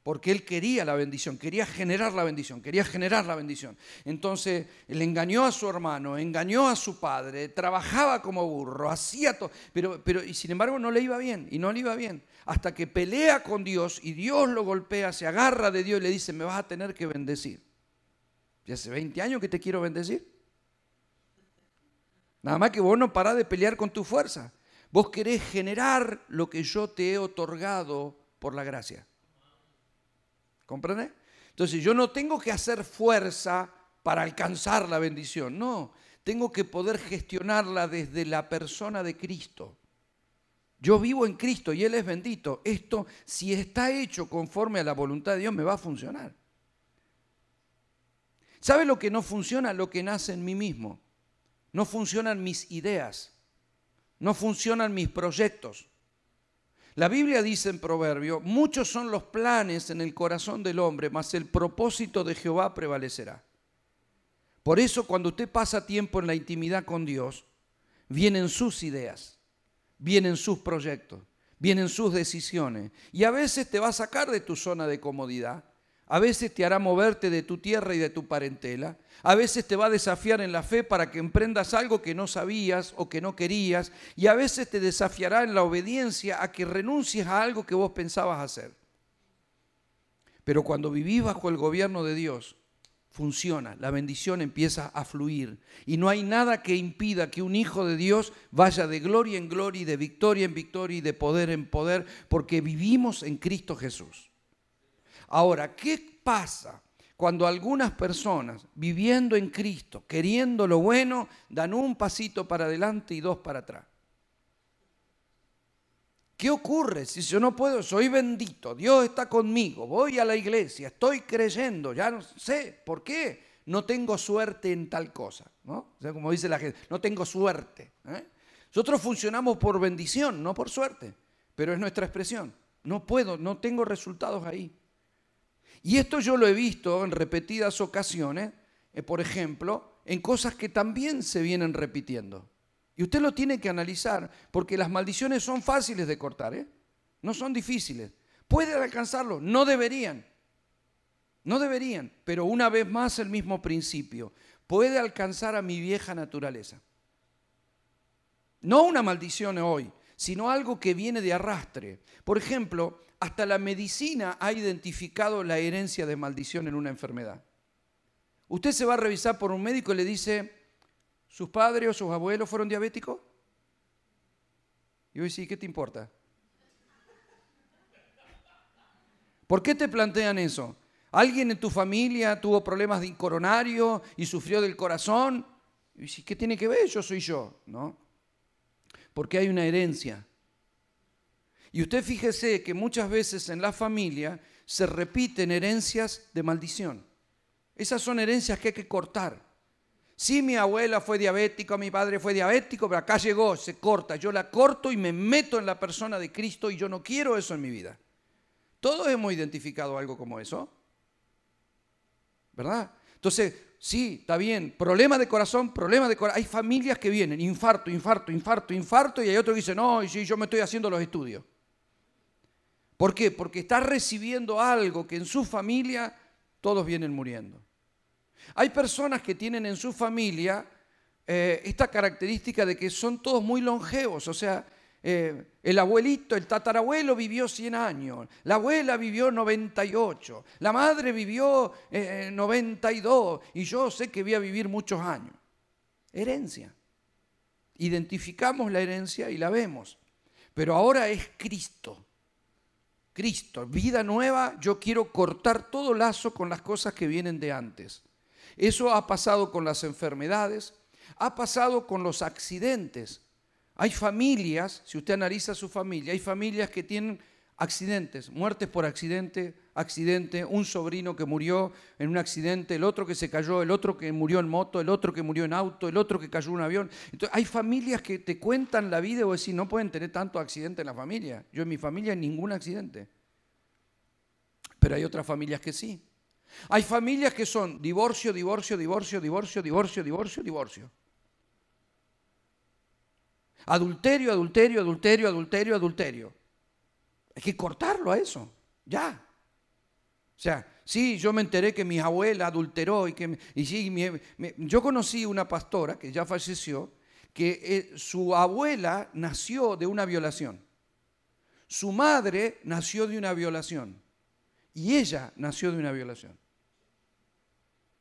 porque él quería la bendición, quería generar la bendición, quería generar la bendición. Entonces le engañó a su hermano, engañó a su padre, trabajaba como burro, hacía todo, pero, pero y sin embargo no le iba bien, y no le iba bien, hasta que pelea con Dios y Dios lo golpea, se agarra de Dios y le dice, me vas a tener que bendecir. Y hace 20 años que te quiero bendecir. Nada más que vos no parás de pelear con tu fuerza. Vos querés generar lo que yo te he otorgado por la gracia. ¿Comprende? Entonces yo no tengo que hacer fuerza para alcanzar la bendición, no, tengo que poder gestionarla desde la persona de Cristo. Yo vivo en Cristo y Él es bendito. Esto, si está hecho conforme a la voluntad de Dios, me va a funcionar. ¿Sabe lo que no funciona? Lo que nace en mí mismo. No funcionan mis ideas. No funcionan mis proyectos. La Biblia dice en Proverbio, muchos son los planes en el corazón del hombre, mas el propósito de Jehová prevalecerá. Por eso cuando usted pasa tiempo en la intimidad con Dios, vienen sus ideas, vienen sus proyectos, vienen sus decisiones. Y a veces te va a sacar de tu zona de comodidad, a veces te hará moverte de tu tierra y de tu parentela, a veces te va a desafiar en la fe para que emprendas algo que no sabías o que no querías. Y a veces te desafiará en la obediencia a que renuncies a algo que vos pensabas hacer. Pero cuando vivís bajo el gobierno de Dios, funciona, la bendición empieza a fluir. Y no hay nada que impida que un hijo de Dios vaya de gloria en gloria y de victoria en victoria y de poder en poder, porque vivimos en Cristo Jesús. Ahora, ¿qué pasa cuando algunas personas, viviendo en Cristo, queriendo lo bueno, dan un pasito para adelante y dos para atrás. ¿Qué ocurre si yo no puedo? Soy bendito, Dios está conmigo, voy a la iglesia, estoy creyendo, ya no sé por qué no tengo suerte en tal cosa, ¿no? O sea, como dice la gente, no tengo suerte. ¿eh? Nosotros funcionamos por bendición, no por suerte, pero es nuestra expresión. No puedo, no tengo resultados ahí. Y esto yo lo he visto en repetidas ocasiones, eh, por ejemplo, en cosas que también se vienen repitiendo. Y usted lo tiene que analizar, porque las maldiciones son fáciles de cortar, ¿eh? no son difíciles. Pueden alcanzarlo, no deberían. No deberían, pero una vez más el mismo principio. Puede alcanzar a mi vieja naturaleza. No una maldición hoy, sino algo que viene de arrastre. Por ejemplo, hasta la medicina ha identificado la herencia de maldición en una enfermedad. Usted se va a revisar por un médico y le dice, ¿sus padres o sus abuelos fueron diabéticos? Y hoy sí, ¿qué te importa? ¿Por qué te plantean eso? ¿Alguien en tu familia tuvo problemas de coronario y sufrió del corazón? Y ¿qué tiene que ver? Yo soy yo, ¿no? Porque hay una herencia. Y usted fíjese que muchas veces en la familia se repiten herencias de maldición. Esas son herencias que hay que cortar. Si mi abuela fue diabética, mi padre fue diabético, pero acá llegó, se corta. Yo la corto y me meto en la persona de Cristo y yo no quiero eso en mi vida. Todos hemos identificado algo como eso. ¿Verdad? Entonces, sí, está bien. Problema de corazón, problema de corazón. Hay familias que vienen, infarto, infarto, infarto, infarto, y hay otros que dicen, no, y sí, yo me estoy haciendo los estudios. ¿Por qué? Porque está recibiendo algo que en su familia todos vienen muriendo. Hay personas que tienen en su familia eh, esta característica de que son todos muy longevos, o sea, eh, el abuelito, el tatarabuelo vivió 100 años, la abuela vivió 98, la madre vivió 92 eh, y yo sé que voy a vivir muchos años. Herencia. identificamos la herencia y la vemos. Pero ahora es Cristo. Cristo, vida nueva, yo quiero cortar todo lazo con las cosas que vienen de antes. Eso ha pasado con las enfermedades, ha pasado con los accidentes. Hay familias, si usted analiza su familia, hay familias que tienen accidentes, muertes por accidente, accidente, un sobrino que murió en un accidente, el otro que se cayó, el otro que murió en moto, el otro que murió en auto, el otro que cayó en un avión. Entonces, hay familias que te cuentan la vida y vos decís, no pueden tener tanto accidente en la familia. Yo en mi familia ningún accidente. Pero hay otras familias que sí. Hay familias que son divorcio, divorcio, divorcio, divorcio, divorcio, divorcio, divorcio. Adulterio, adulterio, adulterio, adulterio, adulterio. Hay que cortarlo a eso, ya. O sea, sí, yo me enteré que mi abuela adulteró y que... Y sí, yo conocí una pastora que ya falleció, que eh, su abuela nació de una violación. Su madre nació de una violación. Y ella nació de una violación.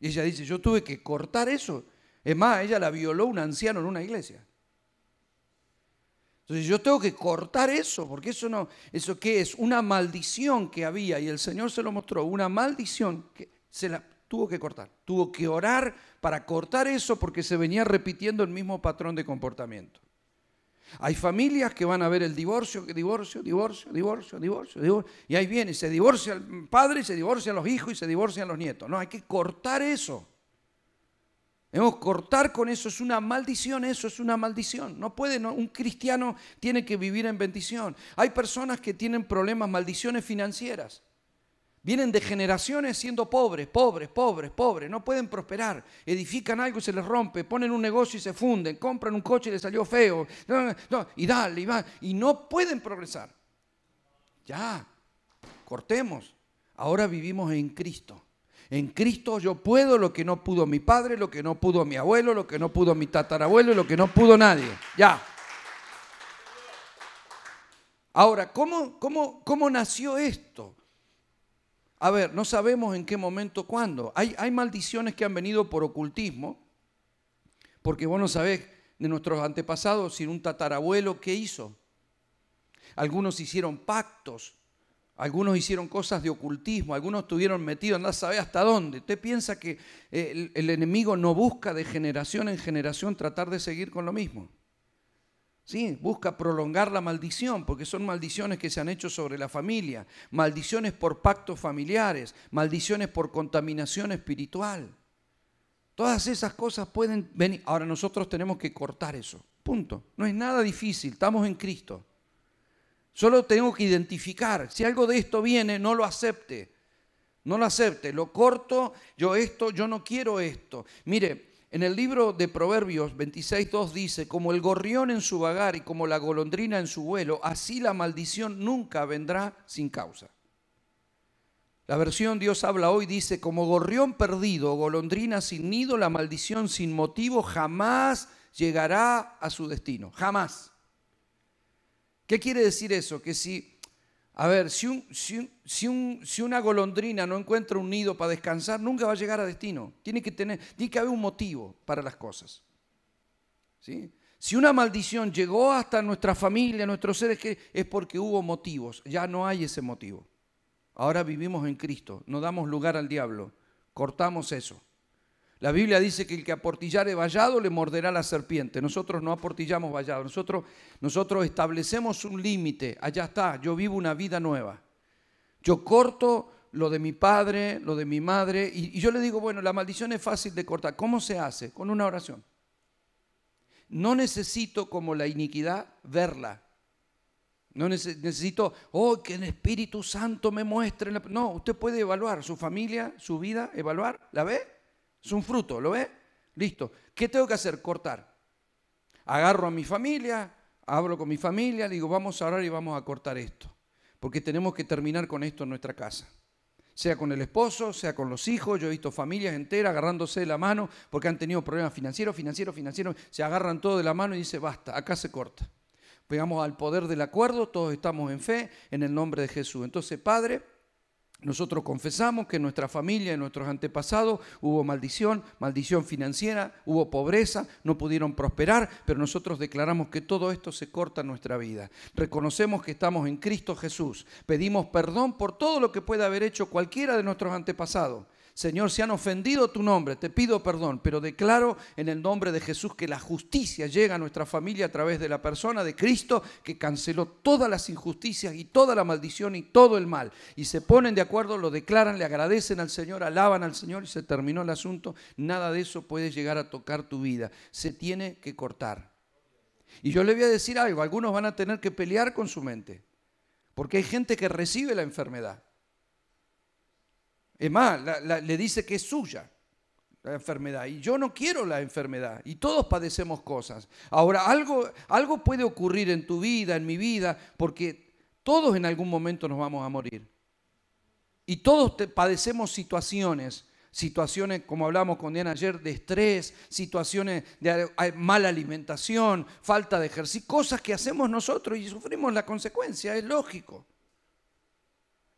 Y ella dice, yo tuve que cortar eso. Es más, ella la violó un anciano en una iglesia. Entonces yo tengo que cortar eso, porque eso no, eso qué es, una maldición que había, y el Señor se lo mostró, una maldición que se la tuvo que cortar. Tuvo que orar para cortar eso porque se venía repitiendo el mismo patrón de comportamiento. Hay familias que van a ver el divorcio, divorcio, divorcio, divorcio, divorcio, divorcio, y ahí viene, se divorcia el padre, se divorcian los hijos y se divorcian los nietos. No, hay que cortar eso. Debemos cortar con eso, es una maldición, eso es una maldición. No puede, un cristiano tiene que vivir en bendición. Hay personas que tienen problemas, maldiciones financieras. Vienen de generaciones siendo pobres, pobres, pobres, pobres, no pueden prosperar. Edifican algo y se les rompe, ponen un negocio y se funden, compran un coche y les salió feo, y dale, y va, y no pueden progresar. Ya, cortemos. Ahora vivimos en Cristo. En Cristo yo puedo lo que no pudo mi padre, lo que no pudo mi abuelo, lo que no pudo mi tatarabuelo, lo que no pudo nadie. Ya. Ahora, ¿cómo, cómo, cómo nació esto? A ver, no sabemos en qué momento, cuándo. Hay, hay maldiciones que han venido por ocultismo, porque vos no sabés de nuestros antepasados, si un tatarabuelo, ¿qué hizo? Algunos hicieron pactos, algunos hicieron cosas de ocultismo, algunos estuvieron metidos, no sabe hasta dónde. ¿Usted piensa que eh, el, enemigo no busca de generación en generación tratar de seguir con lo mismo? Sí, busca prolongar la maldición, porque son maldiciones que se han hecho sobre la familia, maldiciones por pactos familiares, maldiciones por contaminación espiritual. Todas esas cosas pueden venir. Ahora nosotros tenemos que cortar eso. Punto. No es nada difícil, estamos en Cristo. Solo tengo que identificar. Si algo de esto viene, no lo acepte. No lo acepte. Lo corto, yo esto, yo no quiero esto. Mire, en el libro de Proverbios 26.2 dice, como el gorrión en su vagar y como la golondrina en su vuelo, así la maldición nunca vendrá sin causa. La versión Dios habla hoy dice, como gorrión perdido, golondrina sin nido, la maldición sin motivo jamás llegará a su destino. Jamás. ¿Qué quiere decir eso? Que si, a ver, si, un, si, una golondrina no encuentra un nido para descansar, nunca va a llegar a destino. Tiene que, tener, tiene que haber un motivo para las cosas. Si una maldición llegó hasta nuestra familia, nuestros seres, es porque hubo motivos. Ya no hay ese motivo. Ahora vivimos en Cristo, no damos lugar al diablo. Cortamos eso. La Biblia dice que el que aportillare vallado le morderá la serpiente. Nosotros no aportillamos vallado, nosotros, nosotros establecemos un límite. Allá está, yo vivo una vida nueva. Yo corto lo de mi padre, lo de mi madre, y, yo le digo, bueno, la maldición es fácil de cortar. ¿Cómo se hace? Con una oración. No necesito como la iniquidad verla. No necesito, oh, que el Espíritu Santo me muestre. No, usted puede evaluar su familia, su vida, evaluar. ¿La ve? Es un fruto, ¿lo ve? Listo. ¿Qué tengo que hacer? Cortar. Agarro a mi familia, hablo con mi familia, digo, vamos a orar y vamos a cortar esto. Porque tenemos que terminar con esto en nuestra casa. Sea con el esposo, sea con los hijos. Yo he visto familias enteras agarrándose de la mano porque han tenido problemas financieros, financieros, financieros. Se agarran todo de la mano y dice, basta, acá se corta. Pegamos al poder del acuerdo, todos estamos en fe, en el nombre de Jesús. Entonces, Padre, Nosotros confesamos que en nuestra familia, en nuestros antepasados, hubo maldición, maldición financiera, hubo pobreza, no pudieron prosperar, pero nosotros declaramos que todo esto se corta en nuestra vida. Reconocemos que estamos en Cristo Jesús. Pedimos perdón por todo lo que pueda haber hecho cualquiera de nuestros antepasados. Señor, si han ofendido tu nombre, te pido perdón, pero declaro en el nombre de Jesús que la justicia llega a nuestra familia a través de la persona de Cristo que canceló todas las injusticias y toda la maldición y todo el mal. Y se ponen de acuerdo, lo declaran, le agradecen al Señor, alaban al Señor y se terminó el asunto. Nada de eso puede llegar a tocar tu vida. Se tiene que cortar. Y yo le voy a decir algo, algunos van a tener que pelear con su mente, porque hay gente que recibe la enfermedad. Es más, le dice que es suya la enfermedad. Y yo no quiero la enfermedad. Y todos padecemos cosas. Ahora, algo, algo puede ocurrir en tu vida, en mi vida, porque todos en algún momento nos vamos a morir. Y todos padecemos situaciones, situaciones, como hablamos con Diana ayer, de estrés, situaciones de mala alimentación, falta de ejercicio, cosas que hacemos nosotros y sufrimos la consecuencia, es lógico.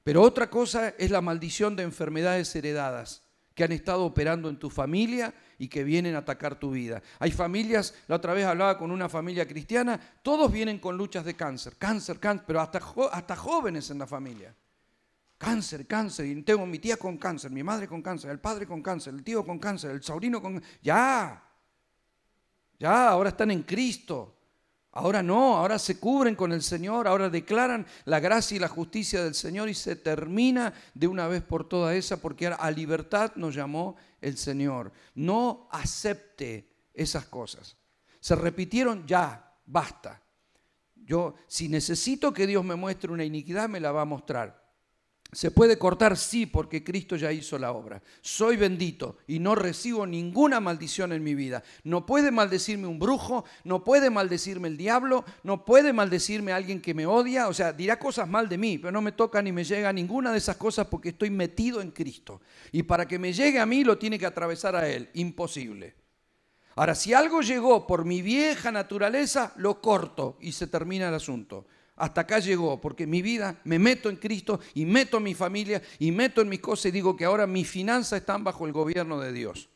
Pero otra cosa es la maldición de enfermedades heredadas que han estado operando en tu familia y que vienen a atacar tu vida. Hay familias, la otra vez hablaba con una familia cristiana, todos vienen con luchas de cáncer, cáncer, cáncer, pero hasta, hasta jóvenes en la familia. Cáncer, cáncer, y tengo mi tía con cáncer, mi madre con cáncer, el padre con cáncer, el tío con cáncer, el sobrino con... Ya, ya, ahora están en Cristo. Ahora no, ahora se cubren con el Señor, ahora declaran la gracia y la justicia del Señor y se termina de una vez por toda esa porque a libertad nos llamó el Señor. No acepte esas cosas. Se repitieron ya, basta. Yo, si necesito que Dios me muestre una iniquidad, me la va a mostrar. ¿Se puede cortar? Sí, porque Cristo ya hizo la obra. Soy bendito y no recibo ninguna maldición en mi vida. No puede maldecirme un brujo, no puede maldecirme el diablo, no puede maldecirme alguien que me odia. O sea, dirá cosas mal de mí, pero no me toca ni me llega ninguna de esas cosas porque estoy metido en Cristo. Y para que me llegue a mí lo tiene que atravesar a Él. Imposible. Ahora, si algo llegó por mi vieja naturaleza, lo corto y se termina el asunto hasta acá llegó, porque mi vida me meto en Cristo y meto en mi familia y meto en mis cosas y digo que ahora mis finanzas están bajo el gobierno de Dios.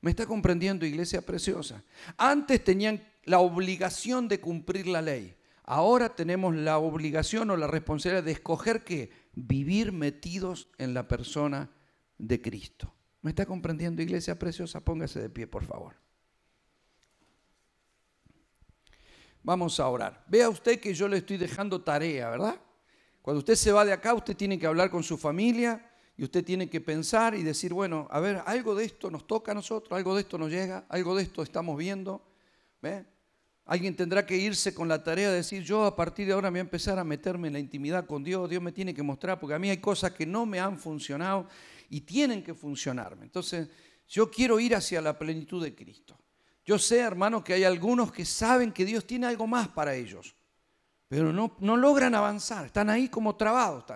¿Me está comprendiendo, iglesia preciosa? Antes tenían la obligación de cumplir la ley. Ahora tenemos la obligación o la responsabilidad de escoger qué? Vivir metidos en la persona de Cristo. ¿Me está comprendiendo, iglesia preciosa? Póngase de pie, por favor. Vamos a orar. Vea usted que yo le estoy dejando tarea, ¿verdad? Cuando usted se va de acá, usted tiene que hablar con su familia y usted tiene que pensar y decir, bueno, a ver, algo de esto nos toca a nosotros, algo de esto nos llega, algo de esto estamos viendo. ¿Ve? Alguien tendrá que irse con la tarea de decir, yo a partir de ahora me voy a empezar a meterme en la intimidad con Dios, Dios me tiene que mostrar, porque a mí hay cosas que no me han funcionado y tienen que funcionarme. Entonces, yo quiero ir hacia la plenitud de Cristo. Yo sé, hermano, que hay algunos que saben que Dios tiene algo más para ellos, pero no, no logran avanzar, están ahí como trabados.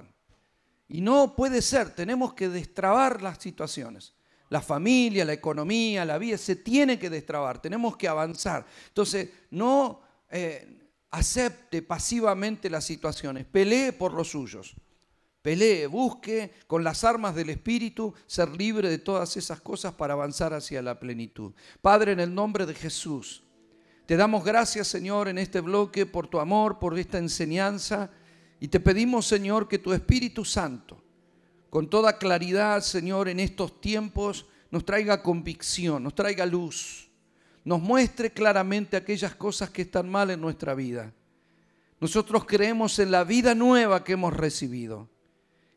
Y no puede ser, tenemos que destrabar las situaciones. La familia, la economía, la vida, se tiene que destrabar, tenemos que avanzar. Entonces, no eh, acepte pasivamente las situaciones, pelee por los suyos. Pelee, busque con las armas del Espíritu ser libre de todas esas cosas para avanzar hacia la plenitud. Padre, en el nombre de Jesús, te damos gracias, Señor, en este bloque por tu amor, por esta enseñanza. Y te pedimos, Señor, que tu Espíritu Santo, con toda claridad, Señor, en estos tiempos, nos traiga convicción, nos traiga luz, nos muestre claramente aquellas cosas que están mal en nuestra vida. Nosotros creemos en la vida nueva que hemos recibido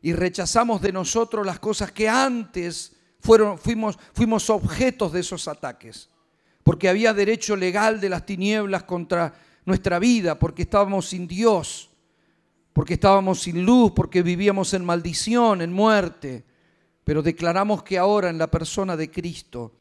y rechazamos de nosotros las cosas que antes fueron, fuimos, fuimos objetos de esos ataques, porque había derecho legal de las tinieblas contra nuestra vida, porque estábamos sin Dios, porque estábamos sin luz, porque vivíamos en maldición, en muerte, pero declaramos que ahora en la persona de Cristo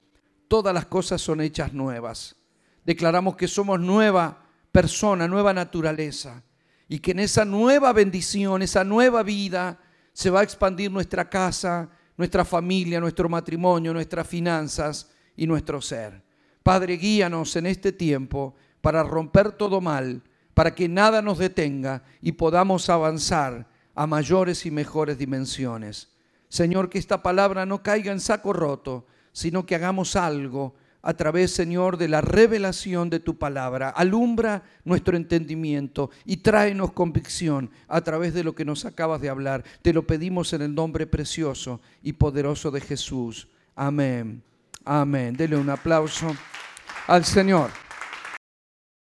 todas las cosas son hechas nuevas. Declaramos que somos nueva persona, nueva naturaleza, y que en esa nueva bendición, esa nueva vida, se va a expandir nuestra casa, nuestra familia, nuestro matrimonio, nuestras finanzas y nuestro ser. Padre, guíanos en este tiempo para romper todo mal, para que nada nos detenga y podamos avanzar a mayores y mejores dimensiones. Señor, que esta palabra no caiga en saco roto, sino que hagamos algo a través, Señor, de la revelación de tu palabra. Alumbra nuestro entendimiento y tráenos convicción a través de lo que nos acabas de hablar. Te lo pedimos en el nombre precioso y poderoso de Jesús. Amén. Amén. Dele un aplauso al Señor.